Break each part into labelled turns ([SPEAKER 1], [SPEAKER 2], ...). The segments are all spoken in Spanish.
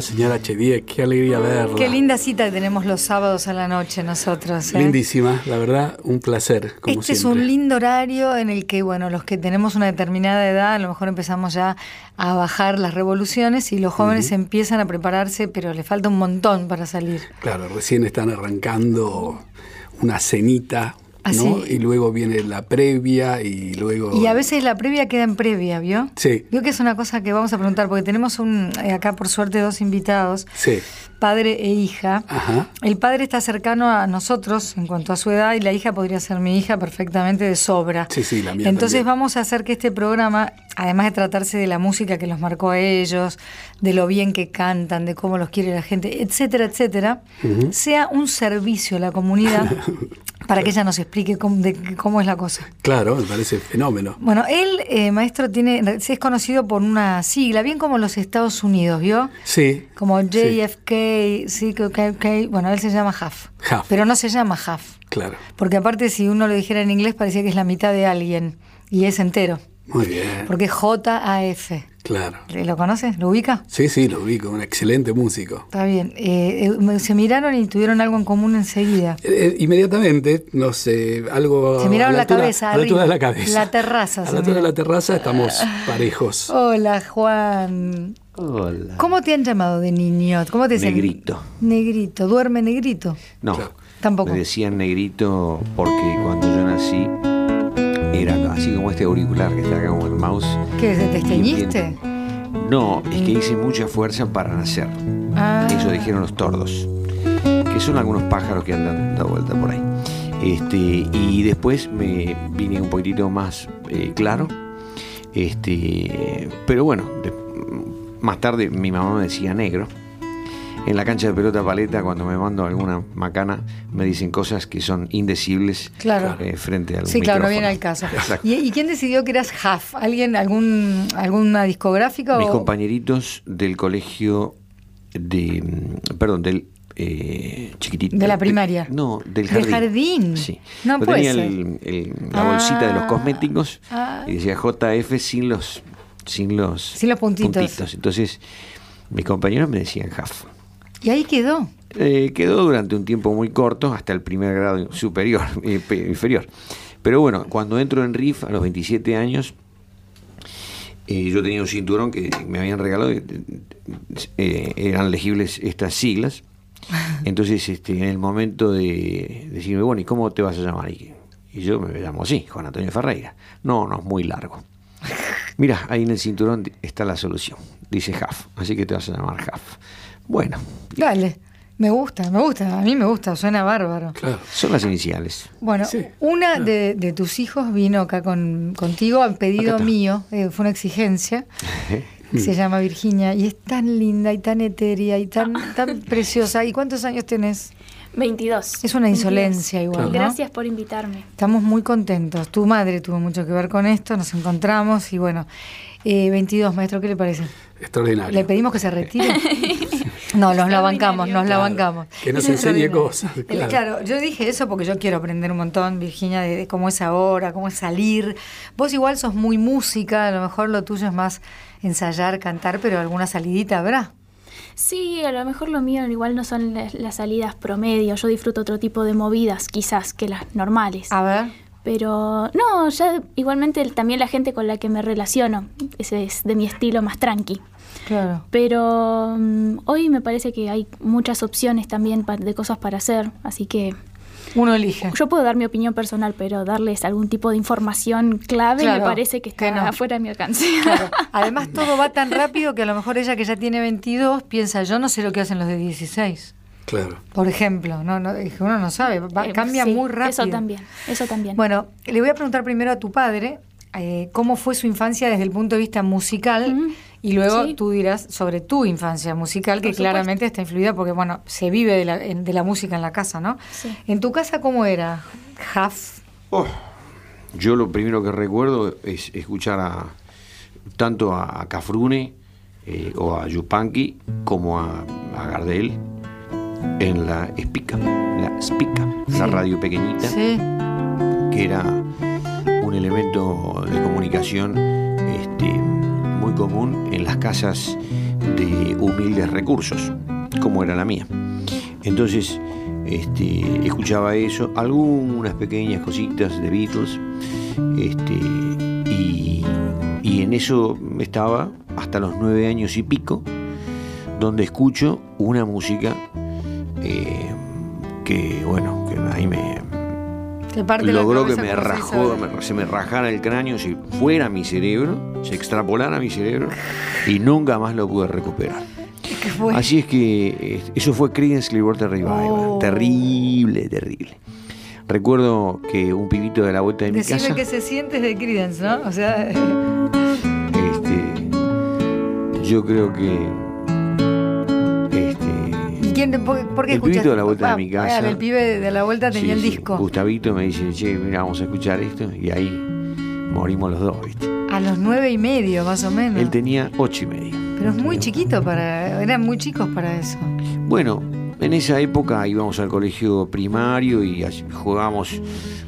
[SPEAKER 1] señora Chediek? Qué alegría verla.
[SPEAKER 2] Qué linda cita que tenemos los sábados a la noche nosotros. ¿eh?
[SPEAKER 1] Lindísima, la verdad, un placer. Como
[SPEAKER 2] este es un lindo horario en el que, bueno, los que tenemos una determinada edad, a lo mejor empezamos ya a bajar las revoluciones y los jóvenes empiezan a prepararse, pero le falta un montón para salir.
[SPEAKER 1] Claro, recién están arrancando una cenita,
[SPEAKER 2] Ah,
[SPEAKER 1] ¿no?
[SPEAKER 2] sí.
[SPEAKER 1] Y luego viene la previa y luego...
[SPEAKER 2] Y a veces la previa queda en previa, ¿vio?
[SPEAKER 1] Sí.
[SPEAKER 2] Vio que es una cosa que vamos a preguntar, porque tenemos un, eh, acá por suerte dos invitados,
[SPEAKER 1] Sí.
[SPEAKER 2] Padre e hija.
[SPEAKER 1] Ajá.
[SPEAKER 2] El padre está cercano a nosotros en cuanto a su edad y la hija podría ser mi hija perfectamente de sobra.
[SPEAKER 1] Sí, sí, la mía
[SPEAKER 2] Entonces
[SPEAKER 1] también.
[SPEAKER 2] vamos a hacer que este programa, además de tratarse de la música que los marcó a ellos, de lo bien que cantan, de cómo los quiere la gente, etcétera, etcétera, sea un servicio a la comunidad para que ella nos explique cómo, de cómo es la cosa.
[SPEAKER 1] Claro, me parece fenómeno.
[SPEAKER 2] Bueno, él, eh, maestro, tiene, es conocido por una sigla, bien como los Estados Unidos, ¿vio?
[SPEAKER 1] Sí.
[SPEAKER 2] Como JFK, sí, que- bueno, él se llama Huff.
[SPEAKER 1] Huff.
[SPEAKER 2] Pero no se llama Huff.
[SPEAKER 1] Claro.
[SPEAKER 2] Porque aparte, si uno lo dijera en inglés, parecía que es la mitad de alguien. Y es entero.
[SPEAKER 1] Muy bien.
[SPEAKER 2] Porque es J-A-F.
[SPEAKER 1] Claro.
[SPEAKER 2] ¿Lo conoces? ¿Lo ubica?
[SPEAKER 1] Sí, sí, lo ubico, un excelente músico.
[SPEAKER 2] Está bien. Eh, eh, se miraron y tuvieron algo en común enseguida.
[SPEAKER 1] Eh, eh, inmediatamente, no sé, algo.
[SPEAKER 2] Se miraron la
[SPEAKER 1] altura-
[SPEAKER 2] cabeza,
[SPEAKER 1] A la altura de la cabeza.
[SPEAKER 2] La terraza
[SPEAKER 1] A la altura de la terraza estamos parejos.
[SPEAKER 2] Hola, Juan.
[SPEAKER 3] Hola.
[SPEAKER 2] ¿Cómo te han llamado de niño? ¿Cómo te dicen?
[SPEAKER 3] Negrito.
[SPEAKER 2] Negrito. ¿Duerme negrito?
[SPEAKER 3] No.
[SPEAKER 2] Tampoco.
[SPEAKER 3] me decían negrito porque cuando yo nací era así como este auricular que está acá como el mouse.
[SPEAKER 2] ¿Qué? ¿Te desteñiste?
[SPEAKER 3] No, es que hice mucha fuerza para nacer.
[SPEAKER 2] Ah.
[SPEAKER 3] Eso dijeron los tordos, que son algunos pájaros que andan dando vuelta por ahí. Este, y después me vine un poquitito más eh, claro. Este, pero bueno, de- más tarde mi mamá me decía negro. En la cancha de pelota paleta, cuando me mando alguna macana, me dicen cosas que son indecibles
[SPEAKER 2] Claro.
[SPEAKER 3] eh, frente al
[SPEAKER 2] Sí, claro, no viene al caso. ¿Y, y quién decidió que eras Huff? ¿Alguien, algún, alguna discográfica?
[SPEAKER 3] Mis
[SPEAKER 2] o-
[SPEAKER 3] compañeritos del colegio de. mm, Perdón, del. Eh, chiquitito.
[SPEAKER 2] ¿De la primaria?
[SPEAKER 3] no, del
[SPEAKER 2] ¿Del
[SPEAKER 3] jardín.
[SPEAKER 2] jardín?
[SPEAKER 3] Sí.
[SPEAKER 2] No
[SPEAKER 3] Yo
[SPEAKER 2] puede
[SPEAKER 3] tenía
[SPEAKER 2] ser.
[SPEAKER 3] el- el- la bolsita de los
[SPEAKER 2] Ah,
[SPEAKER 3] cosméticos
[SPEAKER 2] ah.
[SPEAKER 3] y decía JF sin los. Sin los,
[SPEAKER 2] Sin los puntitos.
[SPEAKER 3] Entonces, mis compañeros me decían Jaf.
[SPEAKER 2] Y ahí quedó.
[SPEAKER 3] Eh, quedó durante un tiempo muy corto, hasta el primer grado superior, eh, inferior. Pero bueno, cuando entro en RIF a los 27 años, eh, yo tenía un cinturón que me habían regalado, eran legibles estas siglas. Entonces, este, en el momento de decirme, bueno, ¿y cómo te vas a llamar? Y, y yo me llamo así, Juan Antonio Ferreira. No, no, es muy largo. Mira, ahí en el cinturón está la solución. Dice Jaf, así que te vas a llamar Jaf. Bueno,
[SPEAKER 2] Dale. Me gusta, me gusta. A mí me gusta, suena bárbaro.
[SPEAKER 1] Claro.
[SPEAKER 3] son las iniciales.
[SPEAKER 2] Bueno,
[SPEAKER 1] Sí.
[SPEAKER 2] una de, de tus hijos vino acá con, contigo a pedido mío, eh, fue una exigencia. Se llama Virginia y es tan linda y tan etérea y tan, tan preciosa. ¿Y cuántos años tenés?
[SPEAKER 4] 22.
[SPEAKER 2] Es una
[SPEAKER 4] 22.
[SPEAKER 2] insolencia igual, ¿no?
[SPEAKER 4] Gracias por invitarme.
[SPEAKER 2] Estamos muy contentos. Tu madre tuvo mucho que ver con esto, nos encontramos y bueno, eh, 22, maestro, ¿qué le parece?
[SPEAKER 1] Extraordinario.
[SPEAKER 2] ¿Le pedimos que se retire? No, nos la bancamos, nos la
[SPEAKER 1] Claro.
[SPEAKER 2] bancamos.
[SPEAKER 1] Que nos enseñe cosas. Claro,
[SPEAKER 2] yo dije eso porque yo quiero aprender un montón, Virginia, de, de cómo es ahora, cómo es salir. Vos igual sos muy música, a lo mejor lo tuyo es más ensayar, cantar, pero alguna salidita habrá.
[SPEAKER 4] Sí, a lo mejor lo mío igual no son las, las salidas promedio. Yo disfruto otro tipo de movidas, quizás, que las normales.
[SPEAKER 2] A ver.
[SPEAKER 4] Pero no, ya igualmente también la gente con la que me relaciono, ese es de mi estilo más tranqui.
[SPEAKER 2] Claro.
[SPEAKER 4] Pero mm, hoy me parece que hay muchas opciones también pa- de cosas para hacer, así que
[SPEAKER 2] Uno elige.
[SPEAKER 4] yo puedo dar mi opinión personal, pero darles algún tipo de información clave
[SPEAKER 2] Claro,
[SPEAKER 4] me parece que
[SPEAKER 2] que
[SPEAKER 4] está
[SPEAKER 2] no.
[SPEAKER 4] fuera de mi alcance.
[SPEAKER 2] Claro. Además, todo va tan rápido que a lo mejor ella que ya tiene 22 piensa, yo no sé lo que hacen los de 16.
[SPEAKER 1] Claro.
[SPEAKER 2] Por ejemplo, no, no, que uno no sabe, va-
[SPEAKER 4] Eh,
[SPEAKER 2] cambia
[SPEAKER 4] sí,
[SPEAKER 2] muy rápido.
[SPEAKER 4] Eso también, eso también.
[SPEAKER 2] Bueno, le voy a preguntar primero a tu padre eh, cómo fue su infancia desde el punto de vista musical y luego
[SPEAKER 4] Sí.
[SPEAKER 2] tú dirás sobre tu infancia musical, que claramente está influida porque, bueno, se vive de la, en- de la música en la casa, ¿no?
[SPEAKER 4] Sí.
[SPEAKER 2] En tu casa, ¿cómo era? Half.
[SPEAKER 3] Oh, yo lo primero que recuerdo es escuchar a tanto a, a Cafrune eh, o a Yupanqui como a, a Gardel en la Spica, la Spica, la radio pequeñita,
[SPEAKER 2] Sí.
[SPEAKER 3] que era elemento de comunicación este, muy común en las casas de humildes recursos, como era la mía. Entonces, este, escuchaba eso, algunas pequeñas cositas de Beatles, este, y, y en eso estaba hasta los nueve años y pico, donde escucho una música eh, que, bueno, que ahí me, logró que me rajó, se me rajara el cráneo, si fuera mi cerebro, se extrapolara mi cerebro y nunca más lo pude recuperar. Así es que eso fue Creedence Clearwater Revival. Oh. Terrible, terrible. Recuerdo que un pibito de la vuelta de mi casa.
[SPEAKER 2] que se siente de Creedence, ¿no? O sea.
[SPEAKER 3] Este, yo creo que. Este,
[SPEAKER 2] ¿Y quién, por, qué
[SPEAKER 3] El pibito de la vuelta de mi casa.
[SPEAKER 2] el pibe de la vuelta tenía el disco.
[SPEAKER 3] Gustavito me dice, che, mira, vamos a escuchar esto. Y ahí morimos los dos, ¿viste?
[SPEAKER 2] A los nueve y medio, más o menos.
[SPEAKER 3] Él tenía ocho y medio.
[SPEAKER 2] Pero es muy chiquito para. Eran muy chicos para eso.
[SPEAKER 3] Bueno, en esa época íbamos al colegio primario y jugábamos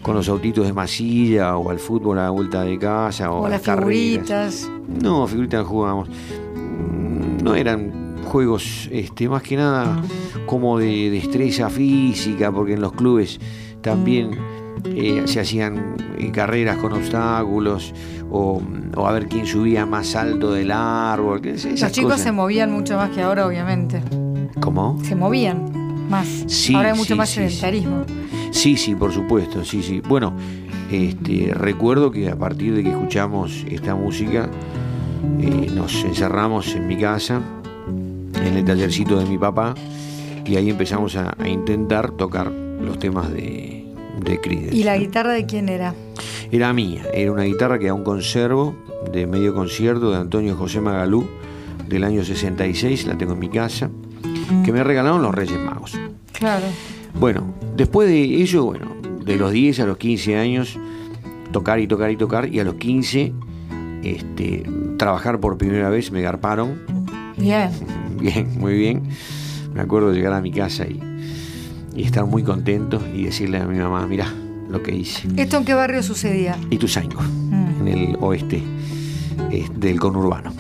[SPEAKER 3] con los autitos de masilla o al fútbol a la vuelta de casa o,
[SPEAKER 2] a las, figuritas.
[SPEAKER 3] No, figuritas jugábamos. Mm, no eran juegos este, más que nada como de destreza física, porque en los clubes también eh, se hacían eh, carreras con obstáculos o, a ver quién subía más alto del árbol.
[SPEAKER 2] Los chicos se movían mucho más que ahora, obviamente.
[SPEAKER 3] ¿Cómo?
[SPEAKER 2] Se movían más. ahora hay mucho más sedentarismo.
[SPEAKER 3] Sí. sí, por supuesto, sí, sí. Bueno, este, recuerdo que a partir de que escuchamos esta música, eh, nos encerramos en mi casa, en el tallercito de mi papá, y ahí empezamos a, intentar tocar los temas de, de Creedence.
[SPEAKER 2] ¿Y la guitarra de quién era?
[SPEAKER 3] Era mía, era una guitarra que aún conservo, de medio concierto de Antonio José Magalú, del año 66, la tengo en mi casa que me regalaron los Reyes Magos.
[SPEAKER 2] Claro.
[SPEAKER 3] Bueno, después de ello, bueno, de los 10 a los 15 años, tocar y tocar y tocar, y a los 15, este, trabajar por primera vez, me garparon.
[SPEAKER 2] Bien.
[SPEAKER 3] Bien, muy bien. Me acuerdo de llegar a mi casa y, estar muy contento y decirle a mi mamá, mira lo que hice.
[SPEAKER 2] ¿Esto en qué barrio sucedía?
[SPEAKER 3] Ituzaingó, mm. en el oeste del conurbano.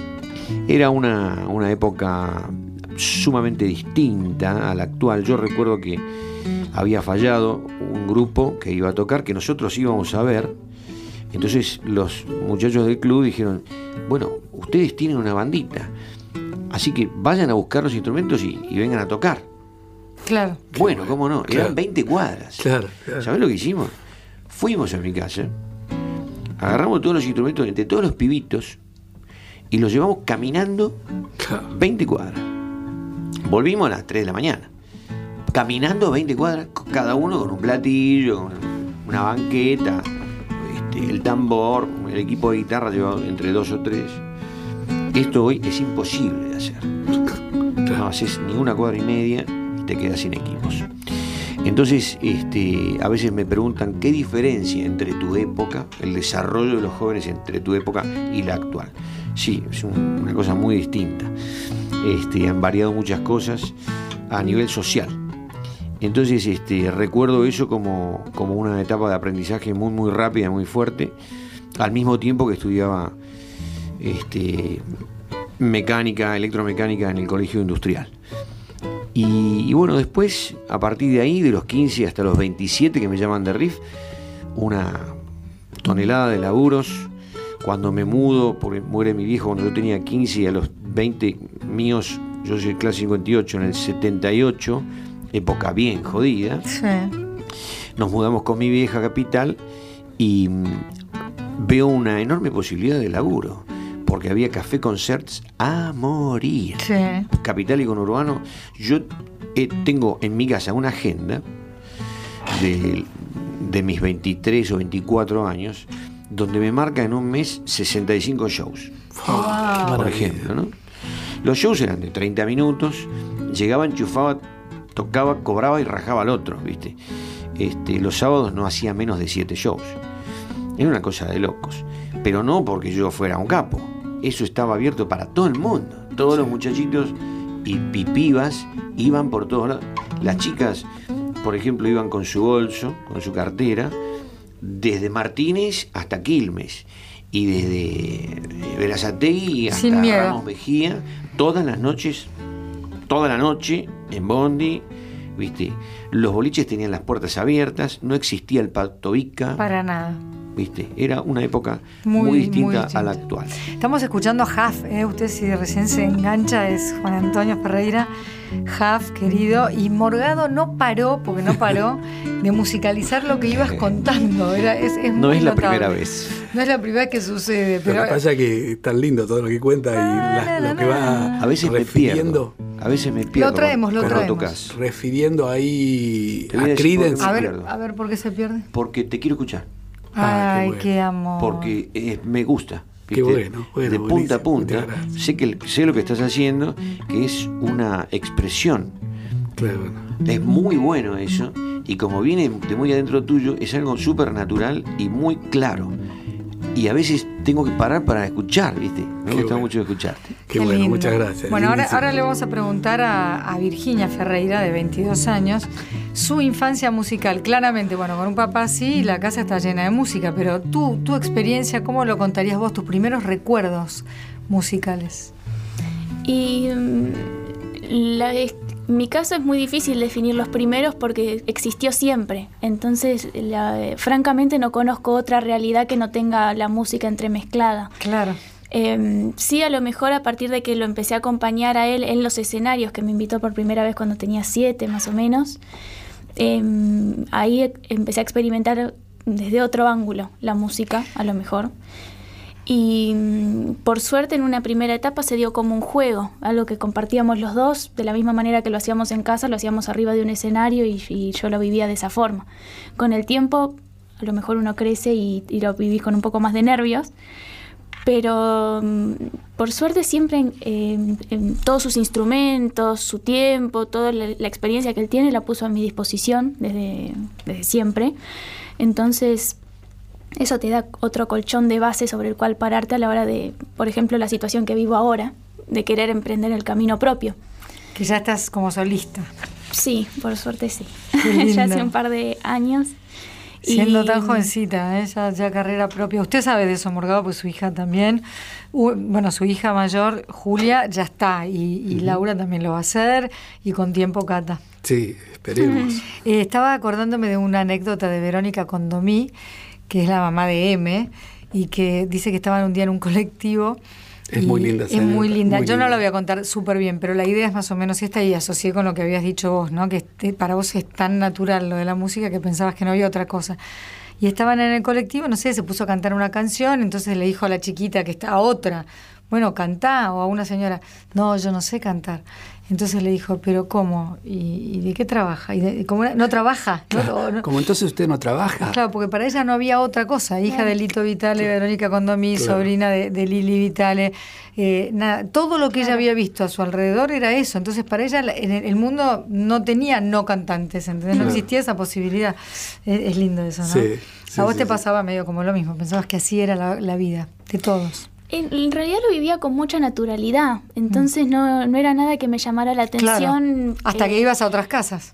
[SPEAKER 3] Era una, una época sumamente distinta a la actual. Yo recuerdo que había fallado un grupo que iba a tocar, que nosotros íbamos a ver. Entonces los muchachos del club dijeron, bueno, ustedes tienen una bandita, así que vayan a buscar los instrumentos y, vengan a tocar.
[SPEAKER 2] Claro.
[SPEAKER 3] Bueno, cómo no, eran 20 cuadras.
[SPEAKER 1] Claro,
[SPEAKER 3] ¿Sabes lo que hicimos? Fuimos a mi casa, agarramos todos los instrumentos entre todos los pibitos y los llevamos caminando 20 cuadras. Volvimos a las 3 de la mañana. Caminando 20 cuadras, cada uno con un platillo, una banqueta, este, el tambor, el equipo de guitarra llevado entre dos o tres. Esto hoy es imposible de hacer. No haces ni una cuadra y media y te quedas sin equipos. Entonces, este, a veces me preguntan qué diferencia entre tu época, el desarrollo de los jóvenes entre tu época y la actual. Sí, es una cosa muy distinta. Este, han variado muchas cosas a nivel social. Entonces este, recuerdo eso como, como una etapa de aprendizaje muy muy rápida, muy fuerte, al mismo tiempo que estudiaba este, mecánica, electromecánica en el colegio industrial. Y, bueno, después, a partir de ahí, de los 15 hasta los 27 que me llaman de RIF, una tonelada de laburos. Cuando me mudo, porque muere mi viejo cuando yo tenía 15 y a los 20 míos, yo soy clase 58, en el 78, época bien jodida, nos mudamos con mi vieja capital y mm, veo una enorme posibilidad de laburo, porque había café concerts a morir. Capital y conurbano, yo eh, tengo en mi casa una agenda de, de mis 23 o 24 años, donde me marca en un mes 65 shows. Por ejemplo, ¿no? Los shows eran de 30 minutos, llegaba, enchufaba, tocaba, cobraba y rajaba al otro, ¿viste? Este, los sábados no hacía menos de 7 shows. Era una cosa de locos. Pero no porque yo fuera un capo. Eso estaba abierto para todo el mundo. Todos los muchachitos y pipivas iban por todos lados. Las chicas, por ejemplo, iban con su bolso, con su cartera, desde Martínez hasta Quilmes y desde Verazategui hasta
[SPEAKER 2] Sin miedo.
[SPEAKER 3] Ramos Mejía, todas las noches, toda la noche en Bondi, ¿viste? Los boliches tenían las puertas abiertas, no existía el pacto Ica,
[SPEAKER 2] Para nada.
[SPEAKER 3] ¿Viste? Era una época
[SPEAKER 2] Muy,
[SPEAKER 3] muy,
[SPEAKER 2] muy
[SPEAKER 3] distinta
[SPEAKER 2] distinta.
[SPEAKER 3] a la actual.
[SPEAKER 2] Estamos escuchando a Jaf, ¿eh? usted si recién se engancha es Juan Antonio Ferreira, Jaf, querido, y Morgado no paró, porque no paró, de musicalizar lo que ibas contando. Era, es, es
[SPEAKER 3] No
[SPEAKER 2] muy
[SPEAKER 3] es la
[SPEAKER 2] notable.
[SPEAKER 3] primera vez.
[SPEAKER 2] No es la primera vez que sucede,
[SPEAKER 1] Lo
[SPEAKER 2] pero
[SPEAKER 1] que pasa es que es tan lindo todo lo que cuenta y la- lo que va
[SPEAKER 3] A veces me
[SPEAKER 1] refiriendo,
[SPEAKER 3] pierdo. A veces me pierdo.
[SPEAKER 2] traemos, lo traemos.
[SPEAKER 3] tocas.
[SPEAKER 1] refiriendo ahí
[SPEAKER 3] a
[SPEAKER 1] a
[SPEAKER 2] a ver, a ver por qué se pierde.
[SPEAKER 3] Porque te quiero escuchar.
[SPEAKER 1] Ah, qué
[SPEAKER 2] Ay,
[SPEAKER 1] bueno.
[SPEAKER 2] qué amor.
[SPEAKER 3] porque eh, me gusta.
[SPEAKER 1] Qué bueno, bueno,
[SPEAKER 3] de punta a punta. Sé, que, sé lo que estás haciendo, que es una expresión.
[SPEAKER 1] Claro.
[SPEAKER 3] Es muy bueno eso. Y como viene de muy adentro tuyo, es algo súper natural y muy claro. Y a veces tengo que parar para escuchar, ¿viste? Me
[SPEAKER 1] Qué
[SPEAKER 3] gusta
[SPEAKER 1] bueno.
[SPEAKER 3] mucho escucharte.
[SPEAKER 1] Qué,
[SPEAKER 2] Qué
[SPEAKER 1] bueno,
[SPEAKER 2] lindo.
[SPEAKER 1] muchas gracias.
[SPEAKER 2] Bueno, ahora, ahora le vamos a preguntar a, a Virginia Ferreira, de 22 años, su infancia musical. Claramente, bueno, con un papá así, la casa está llena de música, pero tú, tu experiencia, ¿cómo lo contarías vos, tus primeros recuerdos musicales?
[SPEAKER 4] Y mm, la- es- mi caso es muy difícil definir los primeros porque existió siempre. Entonces, la- eh, francamente no conozco otra realidad que no tenga la música entremezclada.
[SPEAKER 2] Claro.
[SPEAKER 4] Eh, sí, a lo mejor a partir de que lo empecé a acompañar a él en los escenarios, que me invitó por primera vez cuando tenía siete más o menos, eh, ahí empecé a experimentar desde otro ángulo la música, a lo mejor. Y mm, por suerte en una primera etapa se dio como un juego, algo que compartíamos los dos, de la misma manera que lo hacíamos en casa, lo hacíamos arriba de un escenario y, yo lo vivía de esa forma. Con el tiempo, a lo mejor uno crece y, lo vivís con un poco más de nervios, pero mm, por suerte siempre en, todos sus instrumentos, su tiempo, toda la, la experiencia que él tiene la puso a mi disposición desde, desde siempre. Entonces, eso te da otro colchón de base sobre el cual pararte a la hora de, por ejemplo, la situación que vivo ahora, de querer emprender el camino propio.
[SPEAKER 2] Que ya estás como solista.
[SPEAKER 4] Sí, por suerte sí. Ya hace un par de años.
[SPEAKER 2] Siendo
[SPEAKER 4] Y-
[SPEAKER 2] tan jovencita, ¿eh? ya, ya carrera propia. Usted sabe de eso, Morgado, pues su hija también. U- bueno, su hija mayor, Julia, ya está. Y, y Laura también lo va a hacer. Y con tiempo, Cata.
[SPEAKER 1] Sí, esperemos.
[SPEAKER 2] Eh, estaba acordándome de una anécdota de Verónica Condomí, que es la mamá de M, y que dice que estaban un día en un colectivo.
[SPEAKER 1] Es muy linda
[SPEAKER 2] Es muy linda.
[SPEAKER 1] muy
[SPEAKER 2] Yo no la voy a contar súper bien, pero la idea es más o menos esta y asocié con lo que habías dicho vos, ¿no? Que este- para vos es tan natural lo de la música que pensabas que no había otra cosa. Y estaban en el colectivo, no sé, se puso a cantar una canción, entonces le dijo a la chiquita que está otra, bueno, cantá, o a una señora, no, yo no sé cantar. Entonces le dijo, pero ¿cómo? ¿Y, y de qué trabaja? ¿Y de- cómo era? ¿No trabaja? ¿No?
[SPEAKER 1] Claro,
[SPEAKER 2] No-
[SPEAKER 1] Como entonces usted no trabaja.
[SPEAKER 2] Claro, porque para ella no había otra cosa. Hija de Lito Vitale, Verónica Condomí,
[SPEAKER 1] Claro.
[SPEAKER 2] sobrina de, de Lili Vitale. eh, nada, todo lo que ella había visto a su alrededor era eso. Entonces, para ella, la- en el, el mundo no tenía no cantantes, ¿entendés? No
[SPEAKER 1] Claro.
[SPEAKER 2] existía esa posibilidad. Es, es lindo eso, ¿no?
[SPEAKER 1] Sí, sí,
[SPEAKER 2] a vos
[SPEAKER 1] sí,
[SPEAKER 2] te
[SPEAKER 1] sí.
[SPEAKER 2] pasaba medio como lo mismo. Pensabas que así era la, la vida de todos.
[SPEAKER 4] En, en realidad lo vivía con mucha naturalidad, entonces no, no era nada que me llamara la
[SPEAKER 2] Claro.
[SPEAKER 4] atención.
[SPEAKER 2] Hasta
[SPEAKER 4] eh,
[SPEAKER 2] que ibas a otras casas.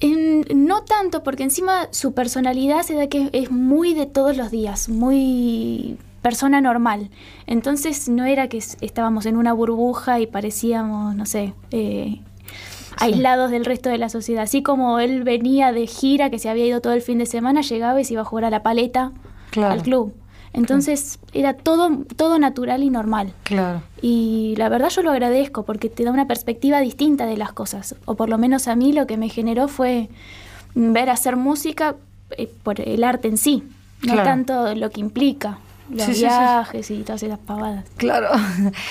[SPEAKER 4] En- no tanto, porque encima su personalidad se da que es muy de todos los días, muy persona normal. Entonces no era que estábamos en una burbuja y parecíamos, no sé, eh, aislados del resto de la sociedad. Así como él venía de gira, que se había ido todo el fin de semana, llegaba y se iba a jugar a la paleta
[SPEAKER 2] Claro.
[SPEAKER 4] al club. Entonces era todo, todo natural y normal.
[SPEAKER 2] Claro.
[SPEAKER 4] Y la verdad yo lo agradezco porque te da una perspectiva distinta de las cosas. O por lo menos a mí lo que me generó fue ver hacer música eh, por el arte en sí, no tanto lo que implica, los
[SPEAKER 2] Sí, sí, sí.
[SPEAKER 4] viajes y todas esas pavadas.
[SPEAKER 2] Claro.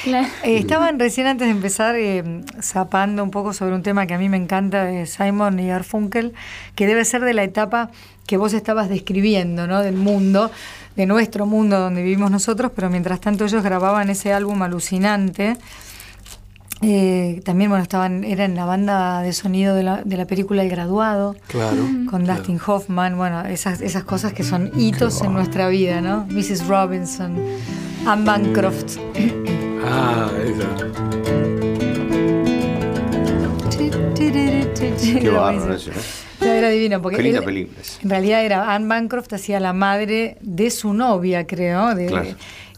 [SPEAKER 4] Claro.
[SPEAKER 2] Eh, estaban recién antes de empezar eh, zapando un poco sobre un tema que a mí me encanta de Simon y Garfunkel, que debe ser de la etapa que vos estabas describiendo, ¿no? Del mundo, de nuestro mundo donde vivimos nosotros, pero mientras tanto ellos grababan ese álbum alucinante. Eh, también, bueno, estaban, era en la banda de sonido de la, de la película El Graduado
[SPEAKER 1] Claro.
[SPEAKER 2] con
[SPEAKER 1] claro.
[SPEAKER 2] Dustin Hoffman, bueno, esas, esas cosas que son hitos en nuestra vida, ¿no? Mrs. Robinson, Anne Bancroft.
[SPEAKER 1] Ah, esa.
[SPEAKER 3] Qué bárbaro
[SPEAKER 2] era divino. Porque
[SPEAKER 3] Qué linda
[SPEAKER 2] él-
[SPEAKER 3] película esa.
[SPEAKER 2] En realidad era Anne Bancroft, hacía la madre de su novia, creo. de-
[SPEAKER 3] Claro.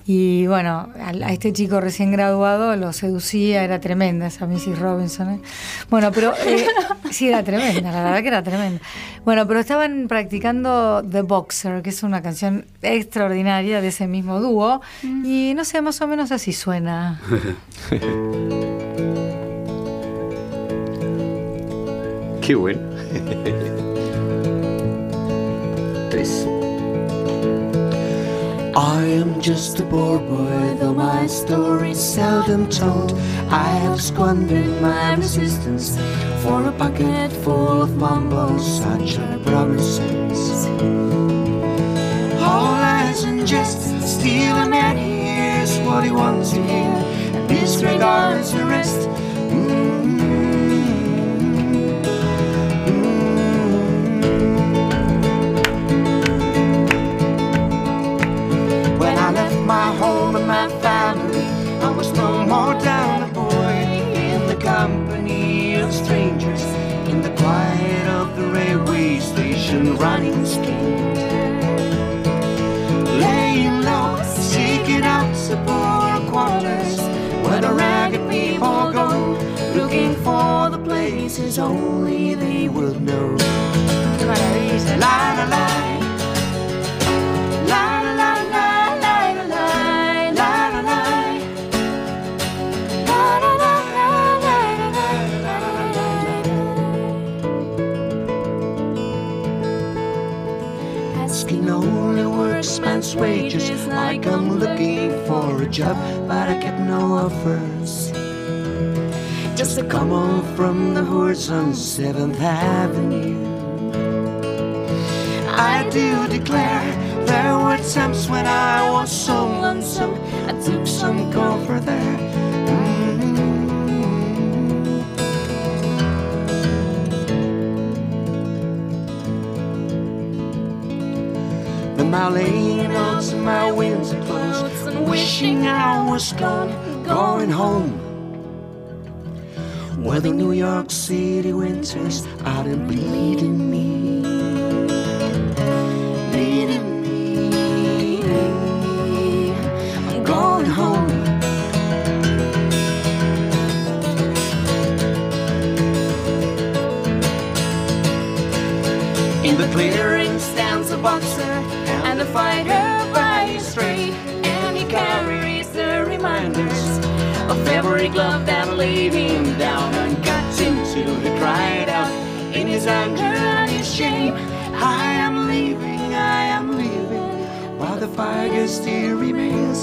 [SPEAKER 2] Y bueno, a, a este chico recién graduado lo seducía, era tremenda esa Mrs. Robinson. ¿eh? Bueno, pero eh, sí, era tremenda, la verdad que era tremenda. Bueno, pero estaban practicando The Boxer, que es una canción extraordinaria de ese mismo dúo. Y no sé, más o menos así suena.
[SPEAKER 3] Qué bueno. Tres.
[SPEAKER 5] I am just a poor boy, though my story's seldom told. I have squandered my resistance for a pocket full of mumbles, such are promises. All lies and jest, steal a man hears what he wants to hear, and disregards the rest. Mm-hmm. When my home and my family, I was no more down a boy in the company of strangers, in the quiet of the railway station, running scared. Laying low, seeking out support quarters, where the ragged people go, looking for the places only they will know.
[SPEAKER 2] Qué maravilla.
[SPEAKER 5] La la la. La I'm looking for a job, but I get no offers. Just a come on from the horse on Seventh Avenue. I do declare there were times when I was so lonesome. I took some comfort there. The laying onto my winter clothes and wishing I was gone, going home. Where the New York City winters are bleeding me leading me. I'm going home. In the clearing stands a boxer a fighter by trade, and he carries the reminders of every glove that laid him down and got him to he cried out in his anger and his shame. I am leaving, I am leaving, while the fire still remains.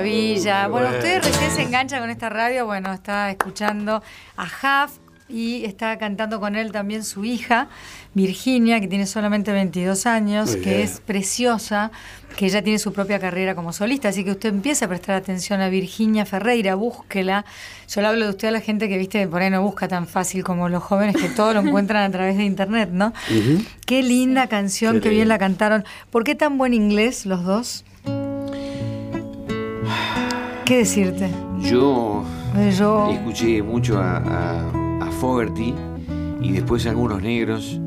[SPEAKER 2] Maravilla. Bueno, ustedes recién se enganchan con esta radio. Bueno, está escuchando a Huff y está cantando con él también su hija, Virginia, que tiene solamente 22 años,
[SPEAKER 1] Muy
[SPEAKER 2] que
[SPEAKER 1] bien.
[SPEAKER 2] es preciosa, que ella tiene su propia carrera como solista. Así que usted empiece a prestar atención a Virginia Ferreira, búsquela. Yo le hablo de usted a la gente que, viste, por ahí no busca tan fácil como los jóvenes que todo lo encuentran a través de internet, ¿no? Qué linda canción,
[SPEAKER 1] Qué
[SPEAKER 2] qué bien la cantaron. ¿Por qué tan buen inglés los dos? ¿Qué decirte?
[SPEAKER 3] Yo
[SPEAKER 2] Eh, Yo,
[SPEAKER 3] escuché mucho a, a- a Fogerty y después algunos negros,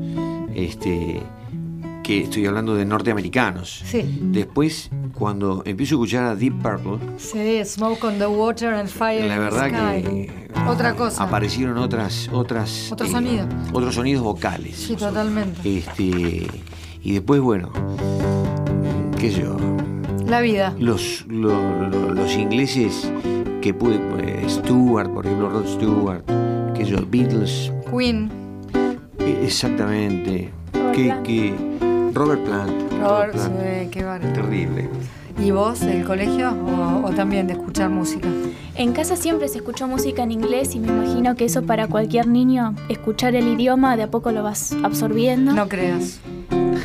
[SPEAKER 3] este, que estoy hablando de norteamericanos.
[SPEAKER 2] Sí.
[SPEAKER 3] Después, cuando empiezo a escuchar a Deep Purple,
[SPEAKER 2] sí, Smoke on the Water and Fire
[SPEAKER 3] la
[SPEAKER 2] in
[SPEAKER 3] verdad
[SPEAKER 2] the Sky.
[SPEAKER 3] que
[SPEAKER 2] Otra cosa.
[SPEAKER 3] aparecieron otras, otras, eh, otros sonidos vocales.
[SPEAKER 2] Sí, totalmente.
[SPEAKER 3] Este, y después, bueno, qué sé yo,
[SPEAKER 2] La vida.
[SPEAKER 3] los, lo- lo- los ingleses que pude, eh, Stewart, por ejemplo, Rod Stewart, que yo, Beatles,
[SPEAKER 2] Queen.
[SPEAKER 3] eh, exactamente, que, que Robert Plant,
[SPEAKER 2] Robert,
[SPEAKER 3] Plant,
[SPEAKER 2] sí, qué bárbaro.
[SPEAKER 3] terrible.
[SPEAKER 2] ¿Y vos, del colegio o, o también de escuchar música?
[SPEAKER 4] En casa siempre se escuchó música en inglés y me imagino que eso para cualquier niño, escuchar el idioma, de a poco lo vas absorbiendo.
[SPEAKER 2] No creas.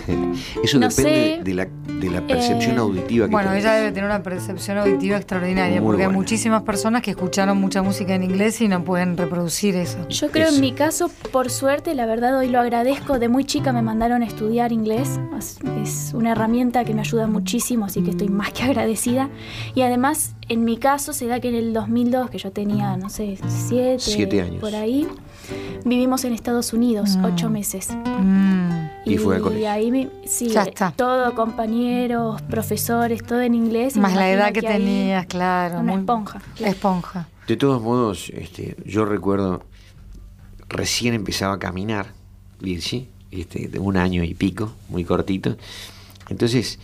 [SPEAKER 3] Eso
[SPEAKER 4] No
[SPEAKER 3] depende
[SPEAKER 4] sé,
[SPEAKER 3] de, la, de la percepción
[SPEAKER 4] eh,
[SPEAKER 3] auditiva que
[SPEAKER 2] Bueno,
[SPEAKER 3] tenés.
[SPEAKER 2] ella debe tener una percepción auditiva extraordinaria,
[SPEAKER 3] Muy
[SPEAKER 2] porque hay muchísimas personas que escucharon mucha música en inglés y no pueden reproducir eso.
[SPEAKER 4] Yo creo
[SPEAKER 3] Eso.
[SPEAKER 4] en mi caso, por suerte, la verdad hoy lo agradezco. De muy chica me mandaron a estudiar inglés. Es- Es una herramienta que me ayuda muchísimo, así que estoy más que agradecida. Y además, en mi caso, se da que en el 2002, que yo tenía, no sé, siete,
[SPEAKER 3] Siete años.
[SPEAKER 4] por ahí, vivimos en Estados Unidos,
[SPEAKER 2] Mm.
[SPEAKER 4] ocho meses.
[SPEAKER 2] Mm.
[SPEAKER 3] Y fue al colegio.
[SPEAKER 4] ahí me- sí,
[SPEAKER 2] Ya está.
[SPEAKER 4] todo, compañeros, profesores, todo en inglés. y
[SPEAKER 2] Más la edad que tenías, claro.
[SPEAKER 4] Una
[SPEAKER 2] muy-
[SPEAKER 4] esponja. claro.
[SPEAKER 2] Esponja.
[SPEAKER 3] De todos modos, este, yo recuerdo, recién empezaba a caminar, Virgi, este, de un año y pico, muy cortito. Entonces,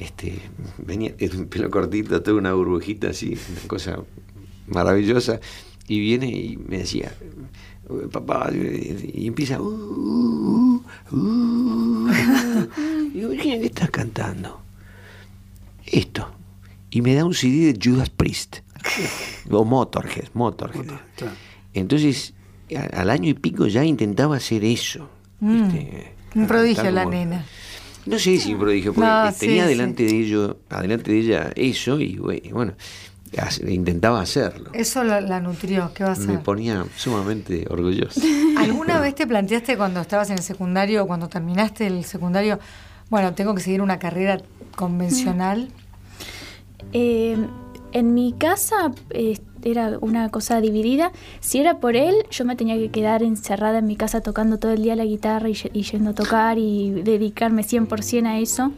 [SPEAKER 3] este, venía un pelo cortito, toda una burbujita así, una cosa maravillosa. Y viene y me decía, papá, y empieza, "Uh, uh, uh". Y digo, Virginia, ¿qué estás cantando? Esto. Y me da un CD de Judas Priest. O Motorhead, Motorhead.
[SPEAKER 1] Claro.
[SPEAKER 3] Entonces, al año y pico ya intentaba hacer eso.
[SPEAKER 2] Mm.
[SPEAKER 3] ¿viste?
[SPEAKER 2] Un prodigio la nena.
[SPEAKER 3] No sé si un prodigio, porque
[SPEAKER 2] No,
[SPEAKER 3] tenía
[SPEAKER 2] sí,
[SPEAKER 3] delante de ello, adelante de ella eso y bue- bueno, intentaba hacerlo.
[SPEAKER 2] Eso la, la nutrió, ¿qué va a
[SPEAKER 3] Me
[SPEAKER 2] hacer?
[SPEAKER 3] ponía sumamente orgulloso.
[SPEAKER 2] ¿Alguna vez te planteaste cuando estabas en el secundario, cuando terminaste el secundario, bueno, tengo que seguir una carrera convencional?
[SPEAKER 4] Eh, en mi casa eh, era una cosa dividida. Si era por él, yo me tenía que quedar encerrada en mi casa tocando todo el día la guitarra y, y yendo a tocar y dedicarme 100% a eso.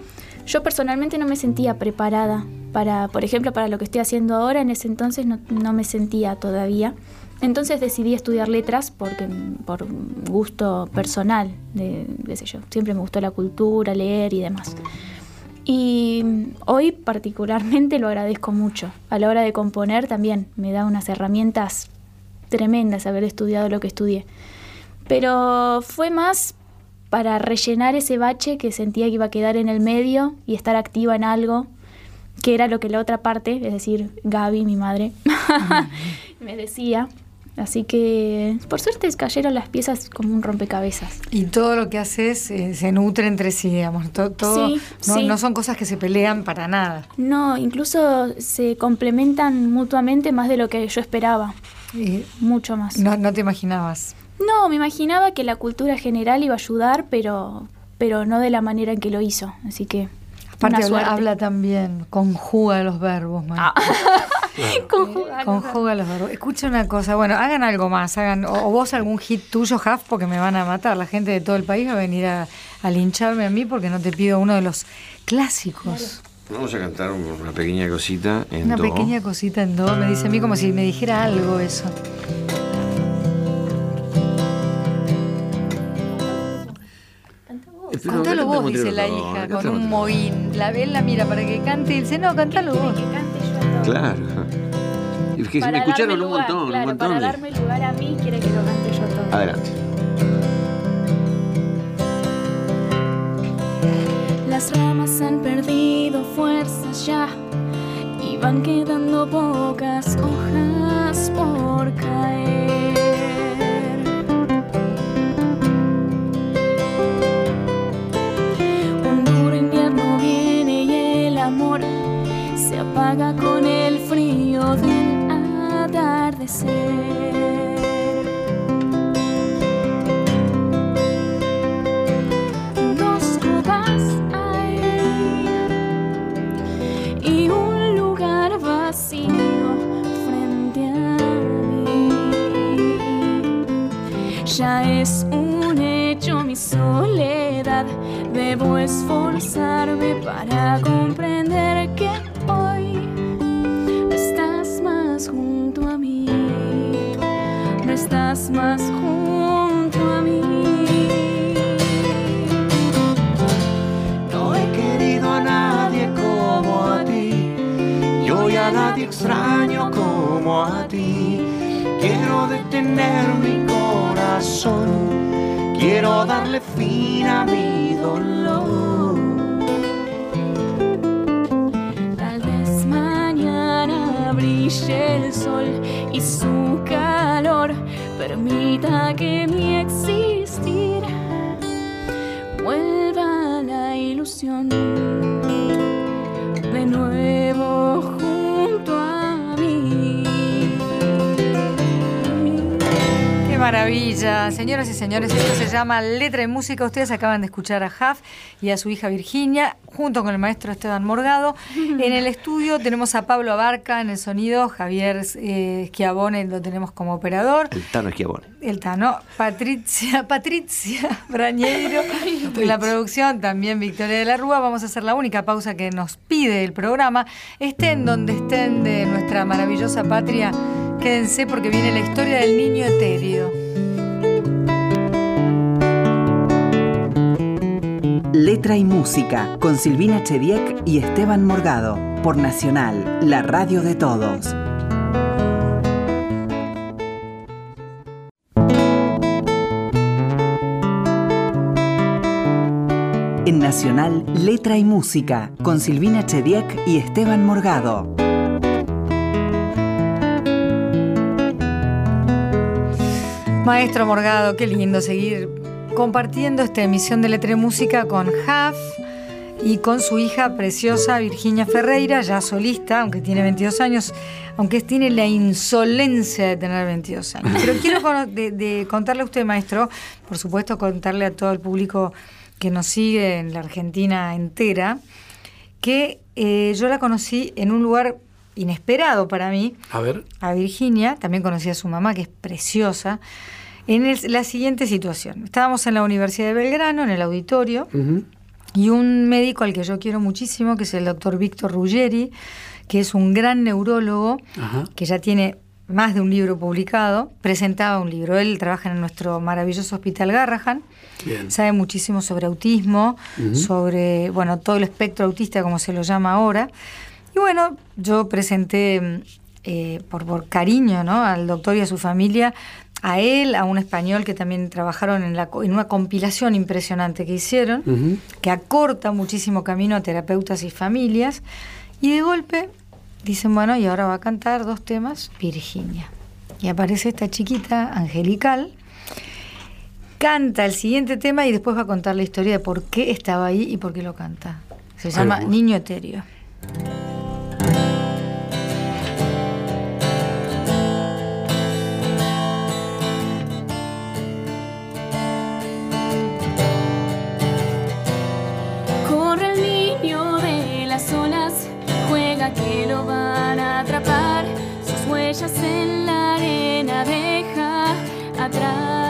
[SPEAKER 4] Yo personalmente no me sentía preparada para, por ejemplo, para lo que estoy haciendo ahora. En ese entonces no, no me sentía todavía. Entonces decidí estudiar letras porque por gusto personal, de, qué sé yo. Siempre me gustó la cultura, leer y demás. Y hoy particularmente lo agradezco mucho. A la hora de componer también me da unas herramientas tremendas haber estudiado lo que estudié. Pero fue más para rellenar ese bache que sentía que iba a quedar en el medio y estar activa en algo, que era lo que la otra parte, es decir, Gaby, mi madre, me decía. Así que por suerte cayeron las piezas como un rompecabezas.
[SPEAKER 2] Y todo lo que haces eh, se nutre entre sí, digamos. to- todo,
[SPEAKER 4] Sí,
[SPEAKER 2] no,
[SPEAKER 4] sí.
[SPEAKER 2] no son cosas que se pelean para nada.
[SPEAKER 4] No, incluso se complementan mutuamente más de lo que yo esperaba,
[SPEAKER 2] Y
[SPEAKER 4] mucho más.
[SPEAKER 2] no, no te imaginabas.
[SPEAKER 4] No, me imaginaba que la cultura general iba a ayudar, pero, pero no de la manera en que lo hizo. Así que.
[SPEAKER 2] Aparte
[SPEAKER 4] una
[SPEAKER 2] habla, también, conjuga los verbos.
[SPEAKER 4] Ah. Conjugar.
[SPEAKER 2] Conjuga los verbos. Escucha una cosa, bueno, hagan algo más, hagan, o, o vos algún hit tuyo, Jaf, porque me van a matar. La gente de todo el país va a venir a, a lincharme a mí porque no te pido uno de los clásicos.
[SPEAKER 3] Vamos a cantar una pequeña cosita en
[SPEAKER 2] Una
[SPEAKER 3] do.
[SPEAKER 2] pequeña cosita en do, me dice a mí como si me dijera algo eso. Cántalo
[SPEAKER 3] cantamos
[SPEAKER 2] vos, dice la hija, con un mohín. La él la mira para que cante y dice, no, cántalo vos.
[SPEAKER 4] Que cante yo.
[SPEAKER 3] Claro. Es que
[SPEAKER 4] Para
[SPEAKER 3] me escucharon
[SPEAKER 4] darme
[SPEAKER 3] un
[SPEAKER 4] lugar,
[SPEAKER 3] montón,
[SPEAKER 4] claro,
[SPEAKER 3] un montón.
[SPEAKER 4] Para
[SPEAKER 3] de-
[SPEAKER 4] darme lugar a mí, quiere que lo cante yo todo.
[SPEAKER 3] Adelante.
[SPEAKER 4] Las ramas han perdido fuerzas ya y van quedando pocas hojas por caer. Debo esforzarme para comprender que hoy no estás más junto a mí, no estás más junto a mí.
[SPEAKER 3] No he querido a nadie como a ti. Y hoy a nadie extraño como a ti. Quiero detener mi corazón. Quiero darle fin a mi dolor.
[SPEAKER 4] Tal vez mañana brille el sol y su calor permita que mi existir vuelva a la ilusión de nuevo.
[SPEAKER 2] Maravilla, señoras y señores, esto se llama Letra y Música. Ustedes acaban de escuchar a Jaf y a su hija Virginia, junto con el maestro Esteban Morgado. En el estudio tenemos a Pablo Abarca en el sonido, Javier eh, Schiavone lo tenemos como operador.
[SPEAKER 3] El Tano Esquiabone.
[SPEAKER 2] El Tano, Patricia, Patricia Brañeiro, en la producción, también Victoria de la Rúa. Vamos a hacer la única pausa que nos pide el programa. Estén donde estén de nuestra maravillosa patria, quédense porque viene la historia del niño etéreo.
[SPEAKER 6] Letra y Música con Silvina Chediek y Esteban Morgado por Nacional, la radio de todos. En Nacional, Letra y Música con Silvina Chediek y Esteban Morgado.
[SPEAKER 2] Maestro Morgado, qué lindo seguir compartiendo esta emisión de Letra y Música con Jaf y con su hija preciosa Virginia Ferreira, ya solista, aunque tiene 22 años, aunque tiene la insolencia de tener 22 años. Pero quiero de contarle a usted, maestro, por supuesto contarle a todo el público que nos sigue en la Argentina entera, que eh, yo la conocí en un lugar inesperado para mí,
[SPEAKER 1] A ver,
[SPEAKER 2] a Virginia, también conocí a su mamá, que es preciosa, en el- la siguiente situación. Estábamos en la Universidad de Belgrano, en el auditorio, y un médico al que yo quiero muchísimo, que es el doctor Víctor Ruggeri, que es un gran neurólogo, que ya tiene más de un libro publicado, presentaba un libro. Él trabaja en nuestro maravilloso hospital Garrahan,
[SPEAKER 1] bien.
[SPEAKER 2] sabe muchísimo sobre autismo, sobre, bueno, todo el espectro autista, como se lo llama ahora. Y bueno, yo presenté eh, por, por cariño ¿no? al doctor y a su familia, a él, a un español que también trabajaron en, la, co- en una compilación impresionante que hicieron, que acorta muchísimo camino a terapeutas y familias. Y de golpe dicen, bueno, y ahora va a cantar dos temas, Virginia. Y aparece esta chiquita angelical, canta el siguiente tema y después va a contar la historia de por qué estaba ahí y por qué lo canta. Se llama. Niño Etéreo.
[SPEAKER 4] Que lo van a atrapar. Sus huellas en la arena deja atrás.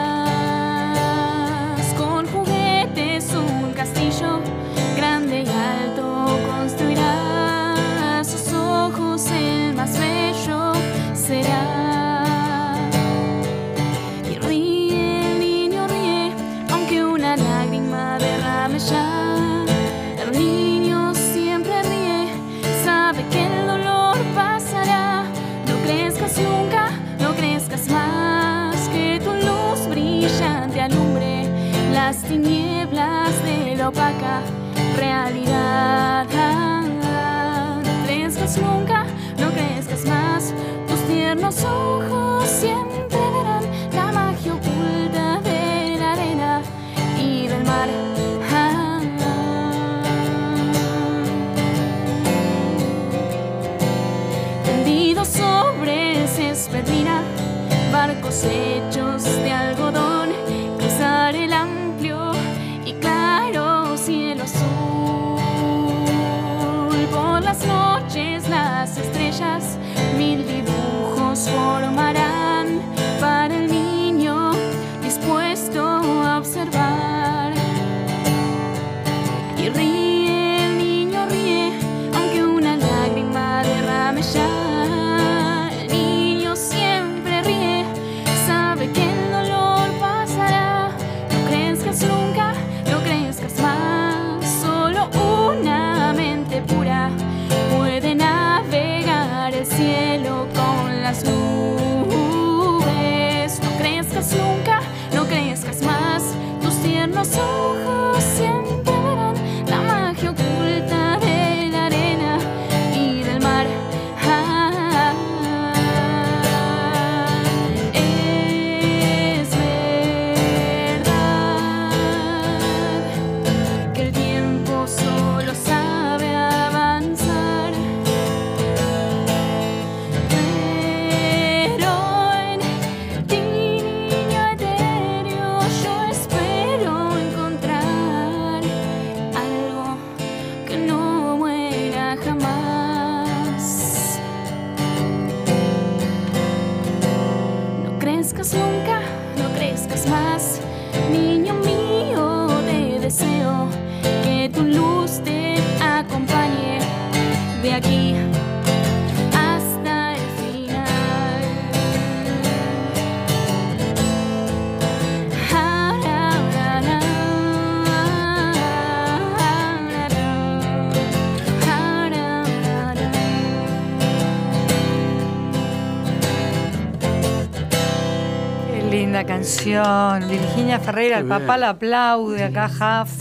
[SPEAKER 2] Canción. Virginia Ferreira, el papá la aplaude, acá Jaf.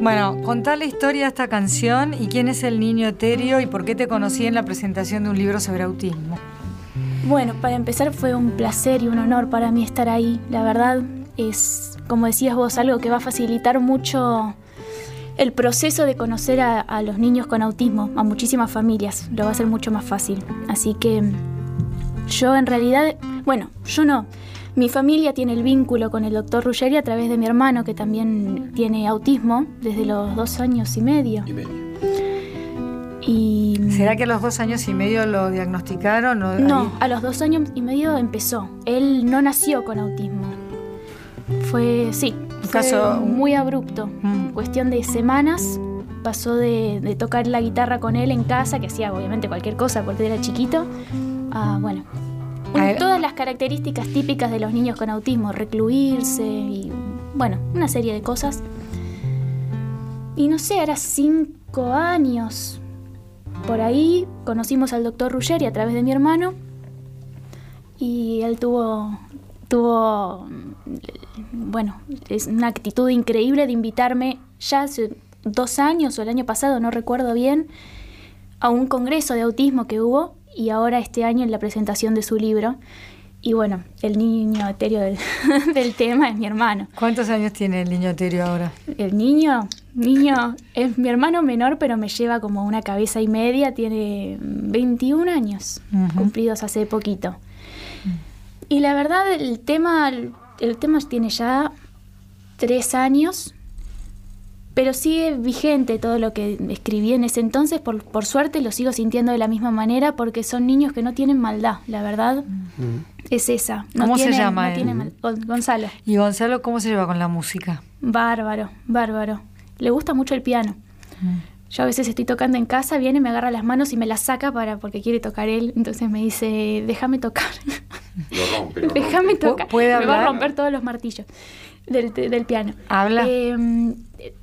[SPEAKER 2] Bueno, contá la historia de esta canción y quién es el niño etéreo y por qué te conocí en la presentación de un libro sobre autismo.
[SPEAKER 4] Bueno, para empezar fue un placer y un honor para mí estar ahí. La verdad es, como decías vos, algo que va a facilitar mucho el proceso de conocer a, a los niños con autismo, a muchísimas familias. Lo va a hacer mucho más fácil. Así que yo en realidad, bueno, yo no. Mi familia tiene el vínculo con el doctor Ruggeri a través de mi hermano, que también tiene autismo desde los dos años y medio.
[SPEAKER 3] Y medio.
[SPEAKER 4] Y
[SPEAKER 2] ¿Será que a los dos años y medio lo diagnosticaron? o
[SPEAKER 4] No, a los dos años y medio empezó. Él no nació con autismo. Fue, sí,
[SPEAKER 2] Un
[SPEAKER 4] fue
[SPEAKER 2] caso-
[SPEAKER 4] muy abrupto.
[SPEAKER 2] Mm.
[SPEAKER 4] Cuestión de semanas pasó de, de tocar la guitarra con él en casa, que hacía obviamente cualquier cosa porque era chiquito, a, bueno, un- todas las características típicas de los niños con autismo, recluirse y, bueno, una serie de cosas. Y no sé, era cinco años. Por ahí conocimos al doctor Ruggeri a través de mi hermano y él tuvo, tuvo, mm, bueno, es una actitud increíble de invitarme ya hace dos años o el año pasado, no recuerdo bien, a un congreso de autismo que hubo y ahora este año en la presentación de su libro. Y bueno, el niño etéreo del, del tema es mi hermano.
[SPEAKER 2] ¿Cuántos años tiene el niño etéreo ahora?
[SPEAKER 4] El niño, niño, es mi hermano menor, pero me lleva como una cabeza y media, tiene 21 años, cumplidos hace poquito. Y la verdad, el tema, el tema tiene ya tres años, pero sigue vigente todo lo que escribí en ese entonces. Por, por suerte lo sigo sintiendo de la misma manera porque son niños que no tienen maldad, la verdad. Es esa. No
[SPEAKER 2] ¿Cómo se llama
[SPEAKER 4] no tienen mal- Gon- Gonzalo.
[SPEAKER 2] ¿Y Gonzalo cómo se lleva con la música?
[SPEAKER 4] Bárbaro, bárbaro. Le gusta mucho el piano.
[SPEAKER 2] Mm.
[SPEAKER 4] Yo a veces estoy tocando en casa, viene, me agarra las manos y me las saca para porque quiere tocar él. Entonces me dice, déjame tocar.
[SPEAKER 3] Lo rompe, lo
[SPEAKER 4] déjame
[SPEAKER 3] rompe.
[SPEAKER 4] tocar.
[SPEAKER 2] ¿Puede
[SPEAKER 4] me va a romper todos los martillos del, del piano.
[SPEAKER 2] ¿Habla?
[SPEAKER 4] Eh,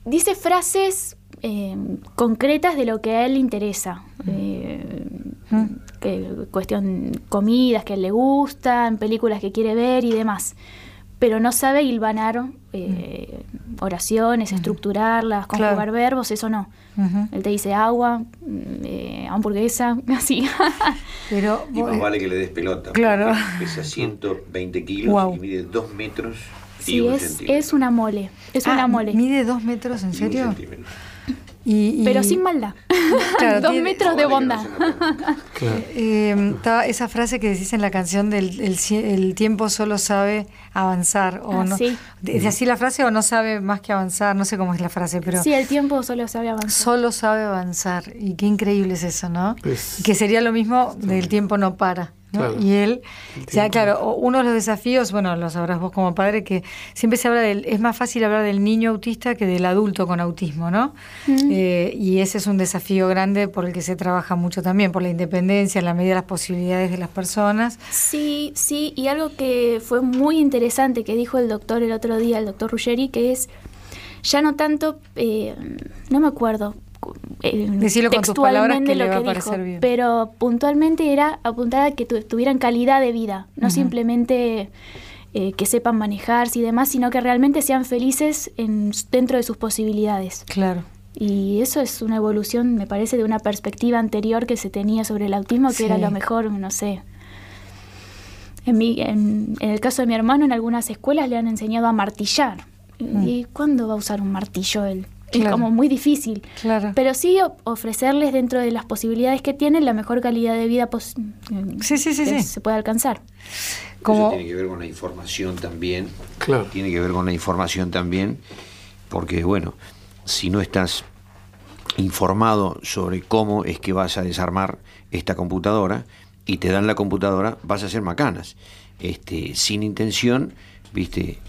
[SPEAKER 4] dice frases eh, concretas de lo que a él le interesa. Eh,
[SPEAKER 2] Mm.
[SPEAKER 4] que, cuestión comidas que a él le gustan, películas que quiere ver y demás. Pero no sabe hilvanar eh, oraciones, estructurarlas,
[SPEAKER 2] Mm. Claro.
[SPEAKER 4] conjugar verbos, eso no. Él te dice agua, mm, eh, hamburguesa, así.
[SPEAKER 2] Pero
[SPEAKER 3] Y más vale que le des pelota.
[SPEAKER 2] Claro.
[SPEAKER 3] Pesa 120 kilos y mide 2 metros
[SPEAKER 4] sí,
[SPEAKER 3] un
[SPEAKER 4] es, es una mole. Es
[SPEAKER 2] Ah,
[SPEAKER 4] una mole.
[SPEAKER 2] ¿Mide dos metros, en serio? Y- y-
[SPEAKER 4] Pero sin maldad.
[SPEAKER 2] Claro,
[SPEAKER 4] Dos
[SPEAKER 2] tiene-
[SPEAKER 4] metros de bondad.
[SPEAKER 3] ponga.
[SPEAKER 2] Eh, esa frase que decís en la canción del el, tiempo solo sabe avanzar o
[SPEAKER 4] Ah,
[SPEAKER 2] no
[SPEAKER 4] sí.
[SPEAKER 2] ¿Es así la frase o no sabe más que avanzar? No sé cómo es la frase, pero
[SPEAKER 4] Sí, el tiempo solo sabe avanzar.
[SPEAKER 2] solo sabe avanzar y qué increíble es eso, ¿no?
[SPEAKER 1] Pues-
[SPEAKER 2] que sería lo mismo del tiempo no para. ¿No?
[SPEAKER 1] Claro.
[SPEAKER 2] Y él, o sea, claro, uno de los desafíos, bueno, lo sabrás vos como padre, que siempre se habla del, es más fácil hablar del niño autista que del adulto con autismo, ¿no? Eh, y ese es un desafío grande por el que se trabaja mucho también, por la independencia, en la medida de las posibilidades de las personas.
[SPEAKER 4] Sí, sí, y algo que fue muy interesante que dijo el doctor el otro día, el doctor Ruggeri, que es ya no tanto, eh, no me acuerdo. Eh,
[SPEAKER 2] Decilo con tus palabras que le
[SPEAKER 4] lo
[SPEAKER 2] va a
[SPEAKER 4] que
[SPEAKER 2] parecer
[SPEAKER 4] dijo,
[SPEAKER 2] bien.
[SPEAKER 4] pero puntualmente era apuntar a que tu- tuvieran calidad de vida, no simplemente eh, que sepan manejarse y demás, sino que realmente sean felices en, dentro de sus posibilidades.
[SPEAKER 2] Claro.
[SPEAKER 4] Y eso es una evolución, me parece, de una perspectiva anterior que se tenía sobre el autismo, que
[SPEAKER 2] Sí.
[SPEAKER 4] era lo mejor, no sé. En, mi, en, en el caso de mi hermano, en algunas escuelas le han enseñado a martillar. ¿Y cuándo va a usar un martillo él? Es como muy difícil.
[SPEAKER 2] Claro.
[SPEAKER 4] Pero sí ofrecerles dentro de las posibilidades que tienen la mejor calidad de vida pos-
[SPEAKER 2] Sí, sí, sí,
[SPEAKER 4] que
[SPEAKER 2] sí.
[SPEAKER 4] se puede alcanzar.
[SPEAKER 2] Como-
[SPEAKER 3] Eso tiene que ver con la información también.
[SPEAKER 1] Claro.
[SPEAKER 3] Tiene que ver con la información también, porque bueno, si no estás informado sobre cómo es que vas a desarmar esta computadora y te dan la computadora, vas a hacer macanas. este, sin intención, ¿viste?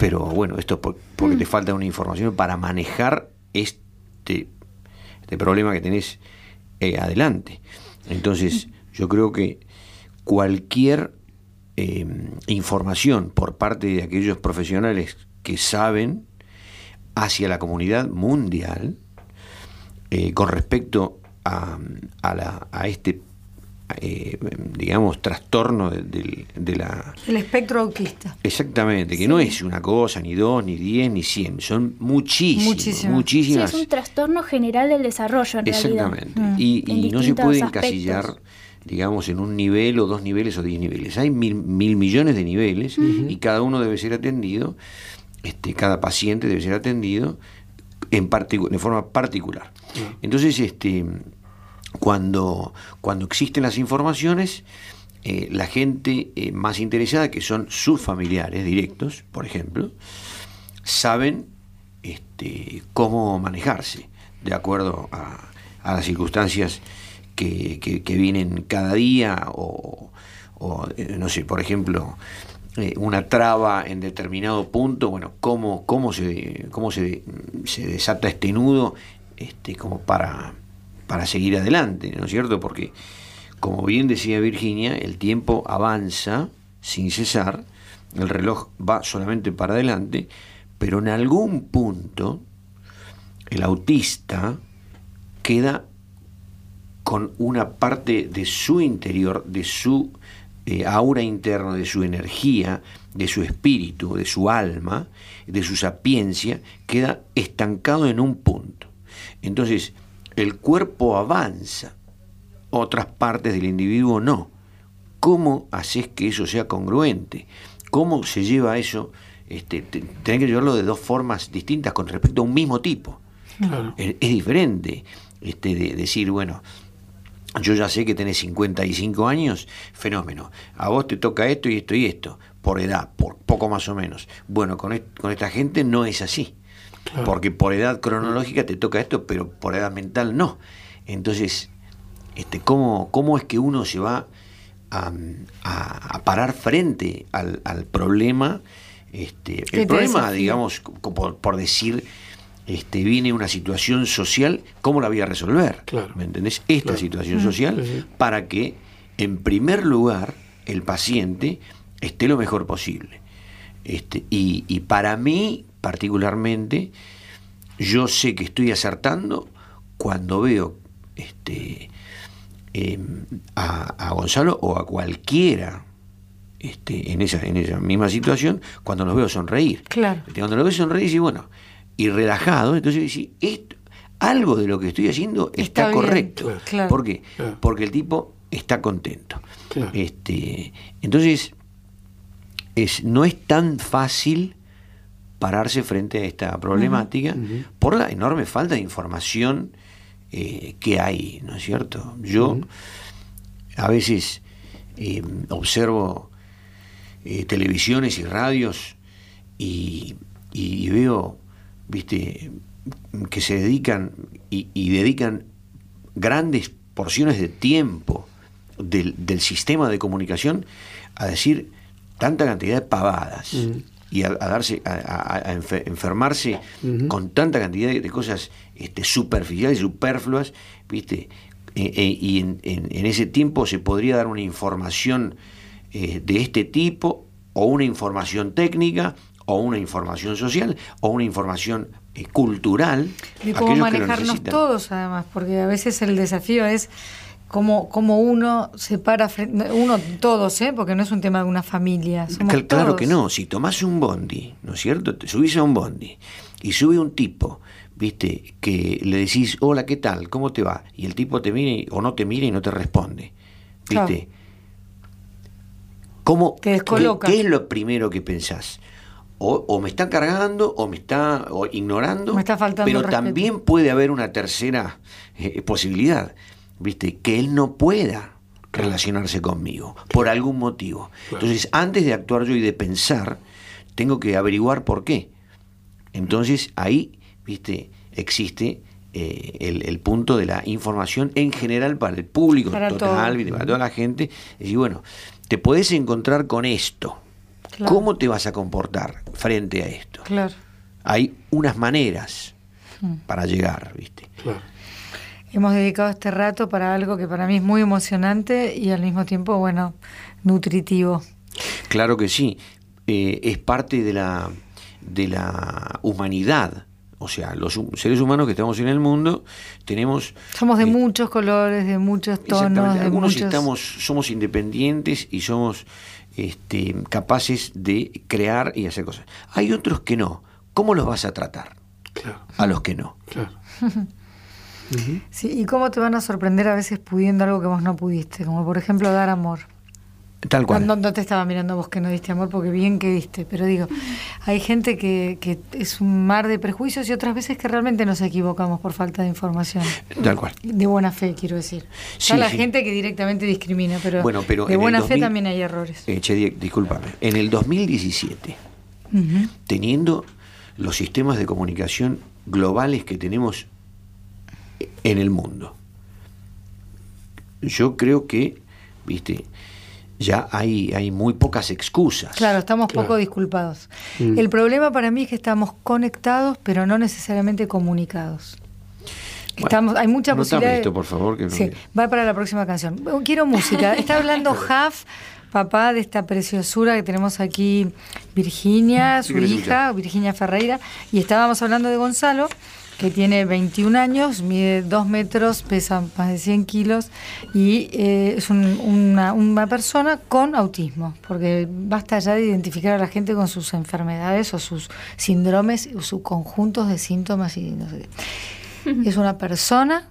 [SPEAKER 3] Pero bueno, esto es por- porque te falta una información para manejar este, este problema que tenés eh, adelante. Entonces, yo creo que cualquier eh, información por parte de aquellos profesionales que saben hacia la comunidad mundial eh, con respecto a, a la- a este, eh, digamos, trastorno de, del- de la...
[SPEAKER 2] El espectro autista.
[SPEAKER 3] Exactamente, que no es una cosa, ni dos, ni diez, ni cien, son muchísimos,
[SPEAKER 2] Muchísimas.
[SPEAKER 4] Sí, es un trastorno general del desarrollo en
[SPEAKER 3] Exactamente.
[SPEAKER 4] realidad.
[SPEAKER 3] Y,
[SPEAKER 4] En
[SPEAKER 3] y no se puede
[SPEAKER 4] aspectos.
[SPEAKER 3] encasillar, digamos, en un nivel o dos niveles o diez niveles. Hay mil, mil millones de niveles y cada uno debe ser atendido, este, cada paciente debe ser atendido en, de forma particular. Entonces, este, cuando, cuando existen las informaciones, eh, la gente eh, más interesada, que son sus familiares directos, por ejemplo, saben este, cómo manejarse de acuerdo a, las circunstancias que, que- vienen cada día o, eh, no sé, por ejemplo, una traba en determinado punto, bueno, cómo, cómo, se, cómo se, se desata este nudo este, como para, para seguir adelante, ¿no es cierto? Porque, como bien decía Virginia, el tiempo avanza sin cesar, el reloj va solamente para adelante, pero en algún punto el autista queda con una parte de su interior, de su eh, aura interna, de su energía, de su espíritu, de su alma, de su sapiencia, queda estancado en un punto. Entonces, el cuerpo avanza, otras partes del individuo no. ¿Cómo haces que eso sea congruente? ¿Cómo se lleva eso? Este, te- tenés que llevarlo de dos formas distintas con respecto a un mismo tipo.
[SPEAKER 1] Claro.
[SPEAKER 3] Es, es diferente este, de decir, bueno, yo ya sé que tenés 55 años, fenómeno. A vos te toca esto y esto y esto, por edad, por poco más o menos. Bueno, con, est- con esta gente no es así.
[SPEAKER 1] Claro.
[SPEAKER 3] Porque por edad cronológica te toca esto, pero por edad mental no. Entonces, este, ¿cómo, cómo es que uno se va a, a- a parar frente al, al problema? Este,
[SPEAKER 2] te
[SPEAKER 3] el problema, digamos, por, por decir, este, viene una situación social, ¿cómo la voy a resolver?
[SPEAKER 1] Claro.
[SPEAKER 3] ¿Me entendés? Esta
[SPEAKER 1] Claro.
[SPEAKER 3] situación social
[SPEAKER 1] Sí, sí.
[SPEAKER 3] para que, en primer lugar, el paciente esté lo mejor posible. Este, y, y para mí, particularmente, yo sé que estoy acertando cuando veo este, em, a, a Gonzalo o a cualquiera este, en, esa, en esa misma situación, cuando los veo sonreír.
[SPEAKER 2] Claro.
[SPEAKER 3] Este, Cuando los veo sonreír, y bueno, y relajado, entonces decís, esto, algo de lo que estoy haciendo está, correcto.
[SPEAKER 1] claro.
[SPEAKER 2] Claro.
[SPEAKER 3] ¿Por qué?
[SPEAKER 1] Claro.
[SPEAKER 3] Porque el tipo está contento.
[SPEAKER 1] Claro.
[SPEAKER 3] Este, entonces, es, no es tan fácil pararse frente a esta problemática por la enorme falta de información eh, que hay, ¿no es cierto? Yo a veces eh, observo eh, televisiones y radios y, y veo, viste, que se dedican y, y dedican grandes porciones de tiempo del, del sistema de comunicación a decir tanta cantidad de pavadas
[SPEAKER 1] Ujú.
[SPEAKER 3] Y a, a darse a, a- a enfe- enfermarse con tanta cantidad de, cosas este, superficiales, superfluas, viste, Eh, eh, y en, en- en ese tiempo se podría dar una información eh, de este tipo o una información técnica o una información social o una información eh, cultural
[SPEAKER 2] De cómo manejarnos todos, además, porque a veces el desafío es cómo, cómo uno se para frente, uno, todos, ¿eh? porque no es un tema de una familia. Somos
[SPEAKER 3] claro que no, si tomás un bondi, ¿no es cierto? Te subís a un bondi y sube un tipo, ¿viste? Que le decís, hola, ¿qué tal? ¿Cómo te va? Y el tipo te mira o no te mira y no te responde, ¿viste? ¿Cómo,
[SPEAKER 2] Te descoloca.
[SPEAKER 3] ¿qué, es lo primero que pensás? O, o me está cargando o me está o ignorando,
[SPEAKER 2] Me está faltando
[SPEAKER 3] pero también puede haber una tercera eh, posibilidad, ¿viste? Que él no pueda relacionarse conmigo por algún motivo.
[SPEAKER 1] Claro.
[SPEAKER 3] Entonces, antes de actuar yo y de pensar, tengo que averiguar por qué. Entonces, ahí, ¿viste? Existe eh, el, el punto de la información en general para el público
[SPEAKER 2] Para
[SPEAKER 3] total, para toda la gente. Es decir, bueno,
[SPEAKER 4] te podés encontrar con esto.
[SPEAKER 2] Claro.
[SPEAKER 4] ¿Cómo te vas a comportar frente a esto?
[SPEAKER 2] Claro.
[SPEAKER 4] Hay unas maneras
[SPEAKER 2] Mm.
[SPEAKER 4] para llegar, ¿viste?
[SPEAKER 1] Claro.
[SPEAKER 2] Hemos dedicado este rato para algo que para mí es muy emocionante y al mismo tiempo, bueno, nutritivo.
[SPEAKER 4] Claro que sí. Eh, es parte de la, de la humanidad. O sea, los seres humanos que estamos en el mundo tenemos...
[SPEAKER 2] Somos de
[SPEAKER 4] eh,
[SPEAKER 2] muchos colores, de muchos tonos,
[SPEAKER 4] Exactamente.
[SPEAKER 2] de
[SPEAKER 4] Algunos
[SPEAKER 2] muchos...
[SPEAKER 4] estamos, somos independientes y somos este, capaces de crear y hacer cosas. Hay otros que no. ¿Cómo los vas a tratar?
[SPEAKER 1] Claro.
[SPEAKER 4] A los que no.
[SPEAKER 1] Claro.
[SPEAKER 2] Sí, y cómo te van a sorprender a veces pudiendo algo que vos no pudiste, como por ejemplo dar amor.
[SPEAKER 4] Tal cual.
[SPEAKER 2] No, no te estaba mirando vos que no diste amor porque bien que diste, pero digo, hay gente que, que es un mar de prejuicios y otras veces que realmente nos equivocamos por falta de información.
[SPEAKER 4] Tal cual.
[SPEAKER 2] De buena fe, quiero decir.
[SPEAKER 4] Sí,
[SPEAKER 2] Está la
[SPEAKER 4] sí.
[SPEAKER 2] gente que directamente discrimina, pero,
[SPEAKER 4] Bueno, pero
[SPEAKER 2] de buena fe
[SPEAKER 4] 2000
[SPEAKER 2] también hay errores.
[SPEAKER 4] Eh, discúlpame. En el 2017,
[SPEAKER 2] Ujú.
[SPEAKER 4] teniendo los sistemas de comunicación globales que tenemos en el mundo, yo creo que, viste, ya hay, hay muy pocas excusas.
[SPEAKER 2] Claro, estamos
[SPEAKER 1] Claro.
[SPEAKER 2] poco disculpados.
[SPEAKER 1] Mm.
[SPEAKER 2] El problema para mí es que estamos conectados, pero no necesariamente comunicados.
[SPEAKER 4] Bueno,
[SPEAKER 2] Estamos, hay mucha posibilidad.
[SPEAKER 4] esto, por favor, que no-
[SPEAKER 2] Sí, va para la próxima canción. Quiero música. Está hablando Jaf, papá de esta preciosura que tenemos aquí, Virginia, su hija,
[SPEAKER 4] escuchar.
[SPEAKER 2] Virginia Ferreira, y estábamos hablando de Gonzalo, que tiene 21 años, mide 2 metros, pesa más de 100 kilos y eh, es un- una, una persona con autismo, porque basta ya de identificar a la gente con sus enfermedades o sus síndromes o sus conjuntos de síntomas y no sé qué. Es una persona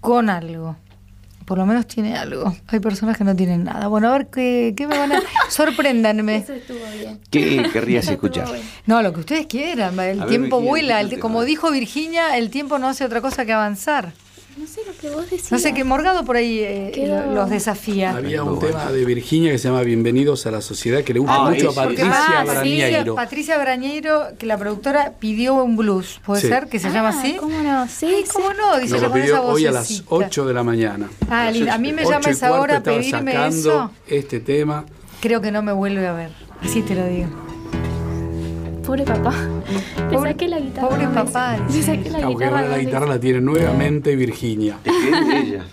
[SPEAKER 2] con algo. Por lo menos tiene algo. Hay personas que no tienen nada. Bueno, a ver qué, qué me van a. Sorpréndanme.
[SPEAKER 7] Eso estuvo bien.
[SPEAKER 4] ¿Qué querrías escuchar?
[SPEAKER 2] No, lo que ustedes quieran. El
[SPEAKER 4] A ver,
[SPEAKER 2] tiempo
[SPEAKER 4] Virginia,
[SPEAKER 2] vuela.
[SPEAKER 4] ¿qué
[SPEAKER 2] el-
[SPEAKER 4] te
[SPEAKER 2] como dijo Virginia, el tiempo no hace otra cosa que avanzar.
[SPEAKER 7] No sé lo que vos decías.
[SPEAKER 2] No sé qué Morgado por ahí eh, los desafía.
[SPEAKER 1] Había un tema de Virginia que se llama Bienvenidos a la Sociedad que le gusta
[SPEAKER 4] Ah,
[SPEAKER 1] mucho a Patricia
[SPEAKER 2] ah,
[SPEAKER 1] Brañeiro.
[SPEAKER 2] Patricia Brañeiro, que la productora pidió un blues. ¿Puede
[SPEAKER 1] Sí.
[SPEAKER 2] ser que se
[SPEAKER 7] Ah,
[SPEAKER 2] llama así?
[SPEAKER 7] ¿Cómo no? Sí,
[SPEAKER 2] Ay,
[SPEAKER 7] sí.
[SPEAKER 2] ¿Cómo no? Dice
[SPEAKER 1] lo
[SPEAKER 2] con esa
[SPEAKER 1] pidió hoy a las
[SPEAKER 2] vocecita.
[SPEAKER 1] 8 de la mañana.
[SPEAKER 2] Ah, linda. A mí me llama esa hora a pedirme
[SPEAKER 1] sacando
[SPEAKER 2] eso.
[SPEAKER 1] este tema.
[SPEAKER 2] Creo que no me vuelve a ver. Así te lo digo.
[SPEAKER 7] Pobre papá. Le
[SPEAKER 2] Pobre-
[SPEAKER 7] saqué la guitarra.
[SPEAKER 2] pobre papá,
[SPEAKER 7] Le saqué la guitarra.
[SPEAKER 1] la guitarra la tiene nuevamente Virginia.
[SPEAKER 4] Es que es ella.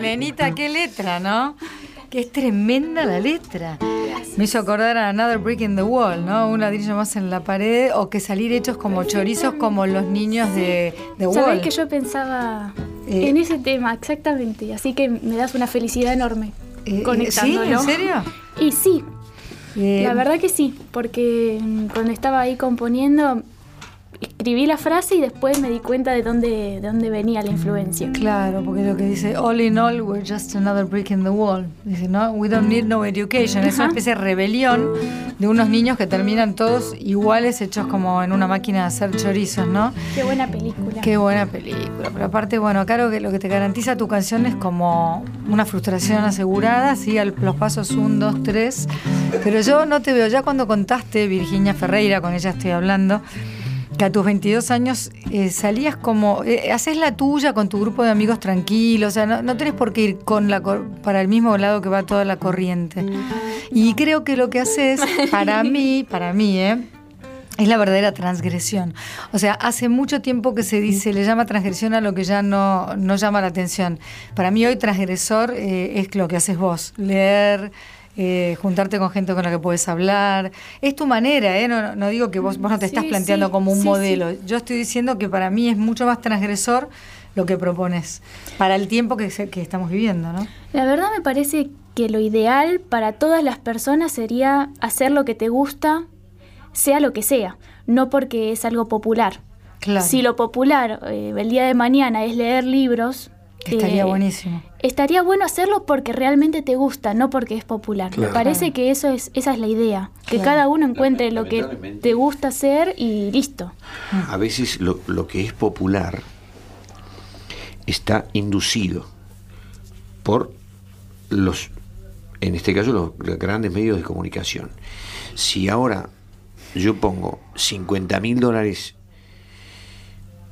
[SPEAKER 2] Letra, nenita, qué letra, ¿no? Que es tremenda la letra. Me hizo acordar a Another Brick in the Wall, ¿no? Un ladrillo más en la pared o que salir hechos como chorizos como los niños de, de
[SPEAKER 7] Sabés
[SPEAKER 2] Wall.
[SPEAKER 7] que yo pensaba
[SPEAKER 2] Eh,
[SPEAKER 7] en ese tema, exactamente. Así que me das una felicidad enorme
[SPEAKER 2] Eh, ¿Sí?
[SPEAKER 7] conectándolo.
[SPEAKER 2] ¿En serio?
[SPEAKER 7] Y sí.
[SPEAKER 2] Eh,
[SPEAKER 4] La verdad que sí, porque mm, cuando estaba ahí componiendo, escribí la frase y después me di cuenta de dónde, de dónde venía la influencia.
[SPEAKER 2] Claro, porque lo que dice, all in all, we're just another brick in the wall. Dice, no, we don't need no education. Es una especie de rebelión de unos niños que terminan todos iguales, hechos como en una máquina de hacer chorizos, ¿no?
[SPEAKER 4] Qué buena película.
[SPEAKER 2] Qué buena película. Pero aparte, bueno, claro que lo que te garantiza tu canción es como una frustración asegurada, sí, al- los pasos 1, 2, 3. Pero yo no te veo, ya cuando contaste, Virginia Ferreira, con ella estoy hablando, que a tus 22 años eh, salías como, eh, haces la tuya con tu grupo de amigos tranquilos, o sea, no, no tenés por qué ir con la para el mismo lado que va toda la corriente. Y creo que lo que haces, para mí, para mí, ¿eh? Es la verdadera transgresión. O sea, hace mucho tiempo que se dice, le llama transgresión a lo que ya no, no llama la atención. Para mí hoy transgresor eh, es lo que haces vos, leer, eh, juntarte con gente con la que puedes hablar. Es tu manera, ¿eh? no, digo que vos, vos no te estás planteando
[SPEAKER 4] sí,
[SPEAKER 2] como un
[SPEAKER 4] sí,
[SPEAKER 2] modelo. Yo estoy diciendo que para mí es mucho más transgresor lo que propones, para el tiempo que, se- que estamos viviendo, ¿no?
[SPEAKER 4] La verdad me parece que lo ideal para todas las personas sería hacer lo que te gusta, sea lo que sea, no porque es algo popular.
[SPEAKER 2] Claro.
[SPEAKER 4] Si lo popular eh, el día de mañana es leer libros,
[SPEAKER 2] Estaría
[SPEAKER 4] eh,
[SPEAKER 2] buenísimo.
[SPEAKER 4] Estaría bueno hacerlo porque realmente te gusta, no porque es popular.
[SPEAKER 1] Claro.
[SPEAKER 4] Me parece que eso es, esa es la idea, que
[SPEAKER 2] Claro.
[SPEAKER 4] cada uno encuentre lo que te gusta hacer y listo.
[SPEAKER 3] A veces lo, lo que es popular está inducido por los, en este caso, los grandes medios de comunicación. Si ahora yo pongo 50 mil dólares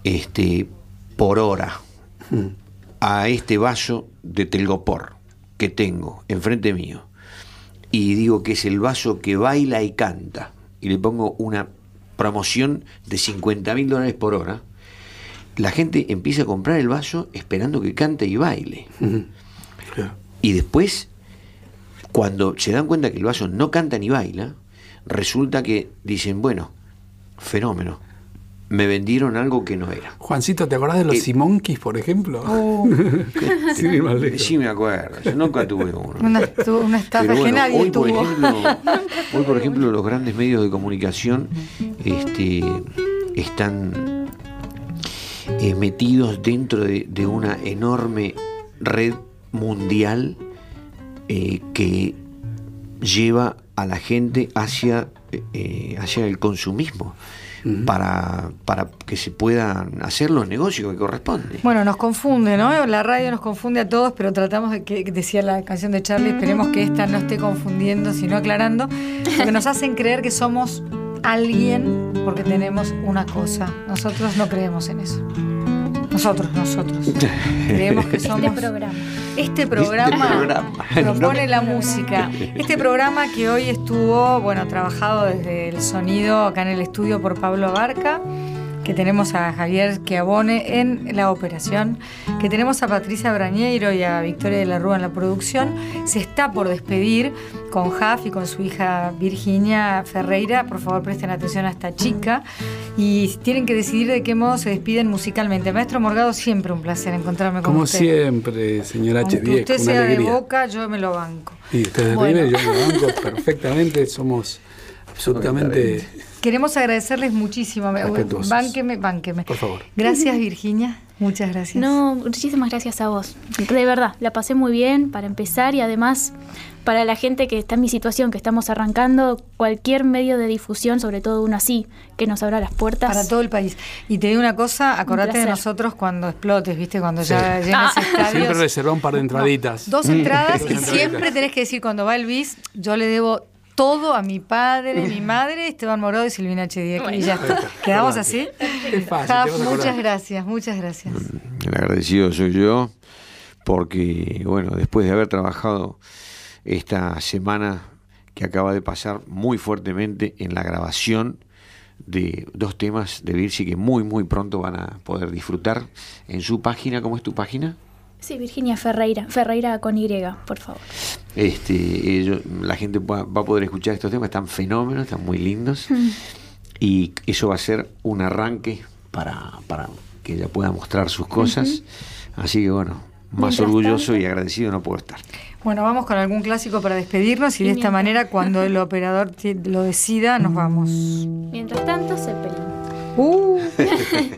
[SPEAKER 3] este, por hora a este vaso de telgopor que tengo enfrente mío y digo que es el vaso que baila y canta. Y le pongo una promoción de 50 mil dólares por hora, la gente empieza a comprar el vaso esperando que cante y baile. Y después, cuando se dan cuenta que el vaso no canta ni baila, resulta que dicen, bueno, fenómeno, me vendieron algo que no era.
[SPEAKER 1] Juancito, ¿te acordás de los
[SPEAKER 3] Eh,
[SPEAKER 1] Simonkis, por ejemplo? Lejos.
[SPEAKER 3] Sí me acuerdo, yo nunca tuve uno.
[SPEAKER 2] Una, una estafa que nadie
[SPEAKER 3] hoy, por
[SPEAKER 2] tuvo.
[SPEAKER 3] ejemplo, hoy, por ejemplo, los grandes medios de comunicación este, están eh, metidos dentro de, de una enorme red mundial eh, que lleva a la gente hacia, eh, hacia el consumismo para, para que se puedan hacer los negocios que corresponden.
[SPEAKER 2] Bueno, nos confunde, ¿no? La radio nos confunde a todos, pero tratamos de que, decía la canción de Charlie, esperemos que esta no esté confundiendo, sino aclarando, porque nos hacen creer que somos alguien porque tenemos una cosa. Nosotros no creemos en eso. Nosotros, nosotros. Creemos que somos...
[SPEAKER 4] Este programa.
[SPEAKER 2] Este programa,
[SPEAKER 3] programa.
[SPEAKER 2] propone la música. Este programa que hoy estuvo, bueno, trabajado desde el sonido acá en el estudio por Pablo Barca, que tenemos a Javier Chiavone en la operación, que tenemos a Patricia Brañeiro y a Victoria de la Rúa en la producción, se está por despedir con Jaf y con su hija Virginia Ferreira. Por favor, presten atención a esta chica y tienen que decidir de qué modo se despiden musicalmente. Maestro Morgado, siempre un placer encontrarme con
[SPEAKER 1] Como
[SPEAKER 2] usted.
[SPEAKER 1] siempre, señora
[SPEAKER 2] Aunque
[SPEAKER 1] H10,
[SPEAKER 2] usted sea de boca, yo me lo banco.
[SPEAKER 1] Y usted es
[SPEAKER 2] Bueno.
[SPEAKER 1] Yo me banco perfectamente, somos absolutamente...
[SPEAKER 2] Queremos agradecerles muchísimo. Bánqueme, bánqueme.
[SPEAKER 1] Por favor.
[SPEAKER 2] Gracias, Virginia. Muchas gracias.
[SPEAKER 4] No, muchísimas gracias a vos. De verdad, la pasé muy bien para empezar y además para la gente que está en mi situación, que estamos arrancando, cualquier medio de difusión, sobre todo uno así, que nos abra las puertas.
[SPEAKER 2] Para todo el país. Y te digo una cosa, acordate de nosotros cuando explotes, ¿viste? Cuando ya llenas
[SPEAKER 4] Ah.
[SPEAKER 2] estadios.
[SPEAKER 1] Siempre reserva un par de entraditas.
[SPEAKER 2] Dos entradas
[SPEAKER 1] Dos
[SPEAKER 2] y siempre tenés que decir cuando va el bis, yo le debo todo a mi padre, mi madre, Esteban Morado y Silvina H10. Y ya está. ¿Quedamos así?
[SPEAKER 1] Es fácil,
[SPEAKER 2] Jaf, muchas gracias, muchas gracias.
[SPEAKER 3] El agradecido soy yo, porque, bueno, después de haber trabajado esta semana que acaba de pasar muy fuertemente en la grabación de dos temas de Virsi que muy, muy pronto van a poder disfrutar en su página. ¿Cómo es tu página?
[SPEAKER 4] Sí, Virginia Ferreira, Ferreira con Y, por favor.
[SPEAKER 3] Este, eh, yo, la gente va, a poder escuchar estos temas, están fenómenos, están muy lindos. Mm. Y eso va a ser un arranque para, para que ella pueda mostrar sus cosas. Así que bueno, más orgulloso y agradecido no puedo estar.
[SPEAKER 5] Bueno, vamos con algún clásico para despedirnos y, de esta manera cuando el operador lo decida nos vamos.
[SPEAKER 4] Mientras tanto, Zeppelin.
[SPEAKER 5] Uh.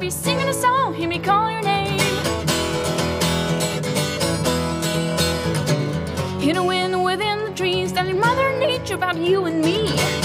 [SPEAKER 8] be
[SPEAKER 4] singing a song, hear me call your name. Hidden within the trees, telling Mother Nature about you and me.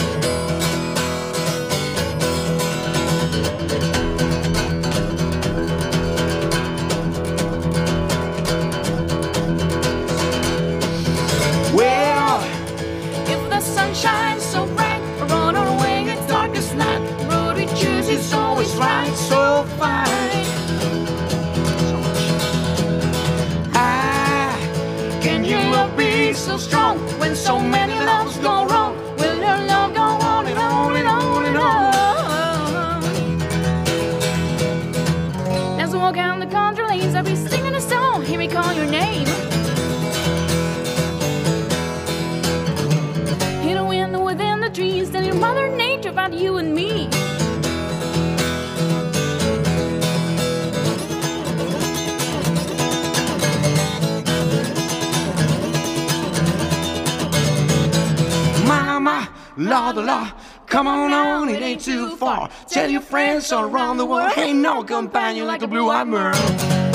[SPEAKER 8] will
[SPEAKER 4] accompany you
[SPEAKER 8] like a blue hammer.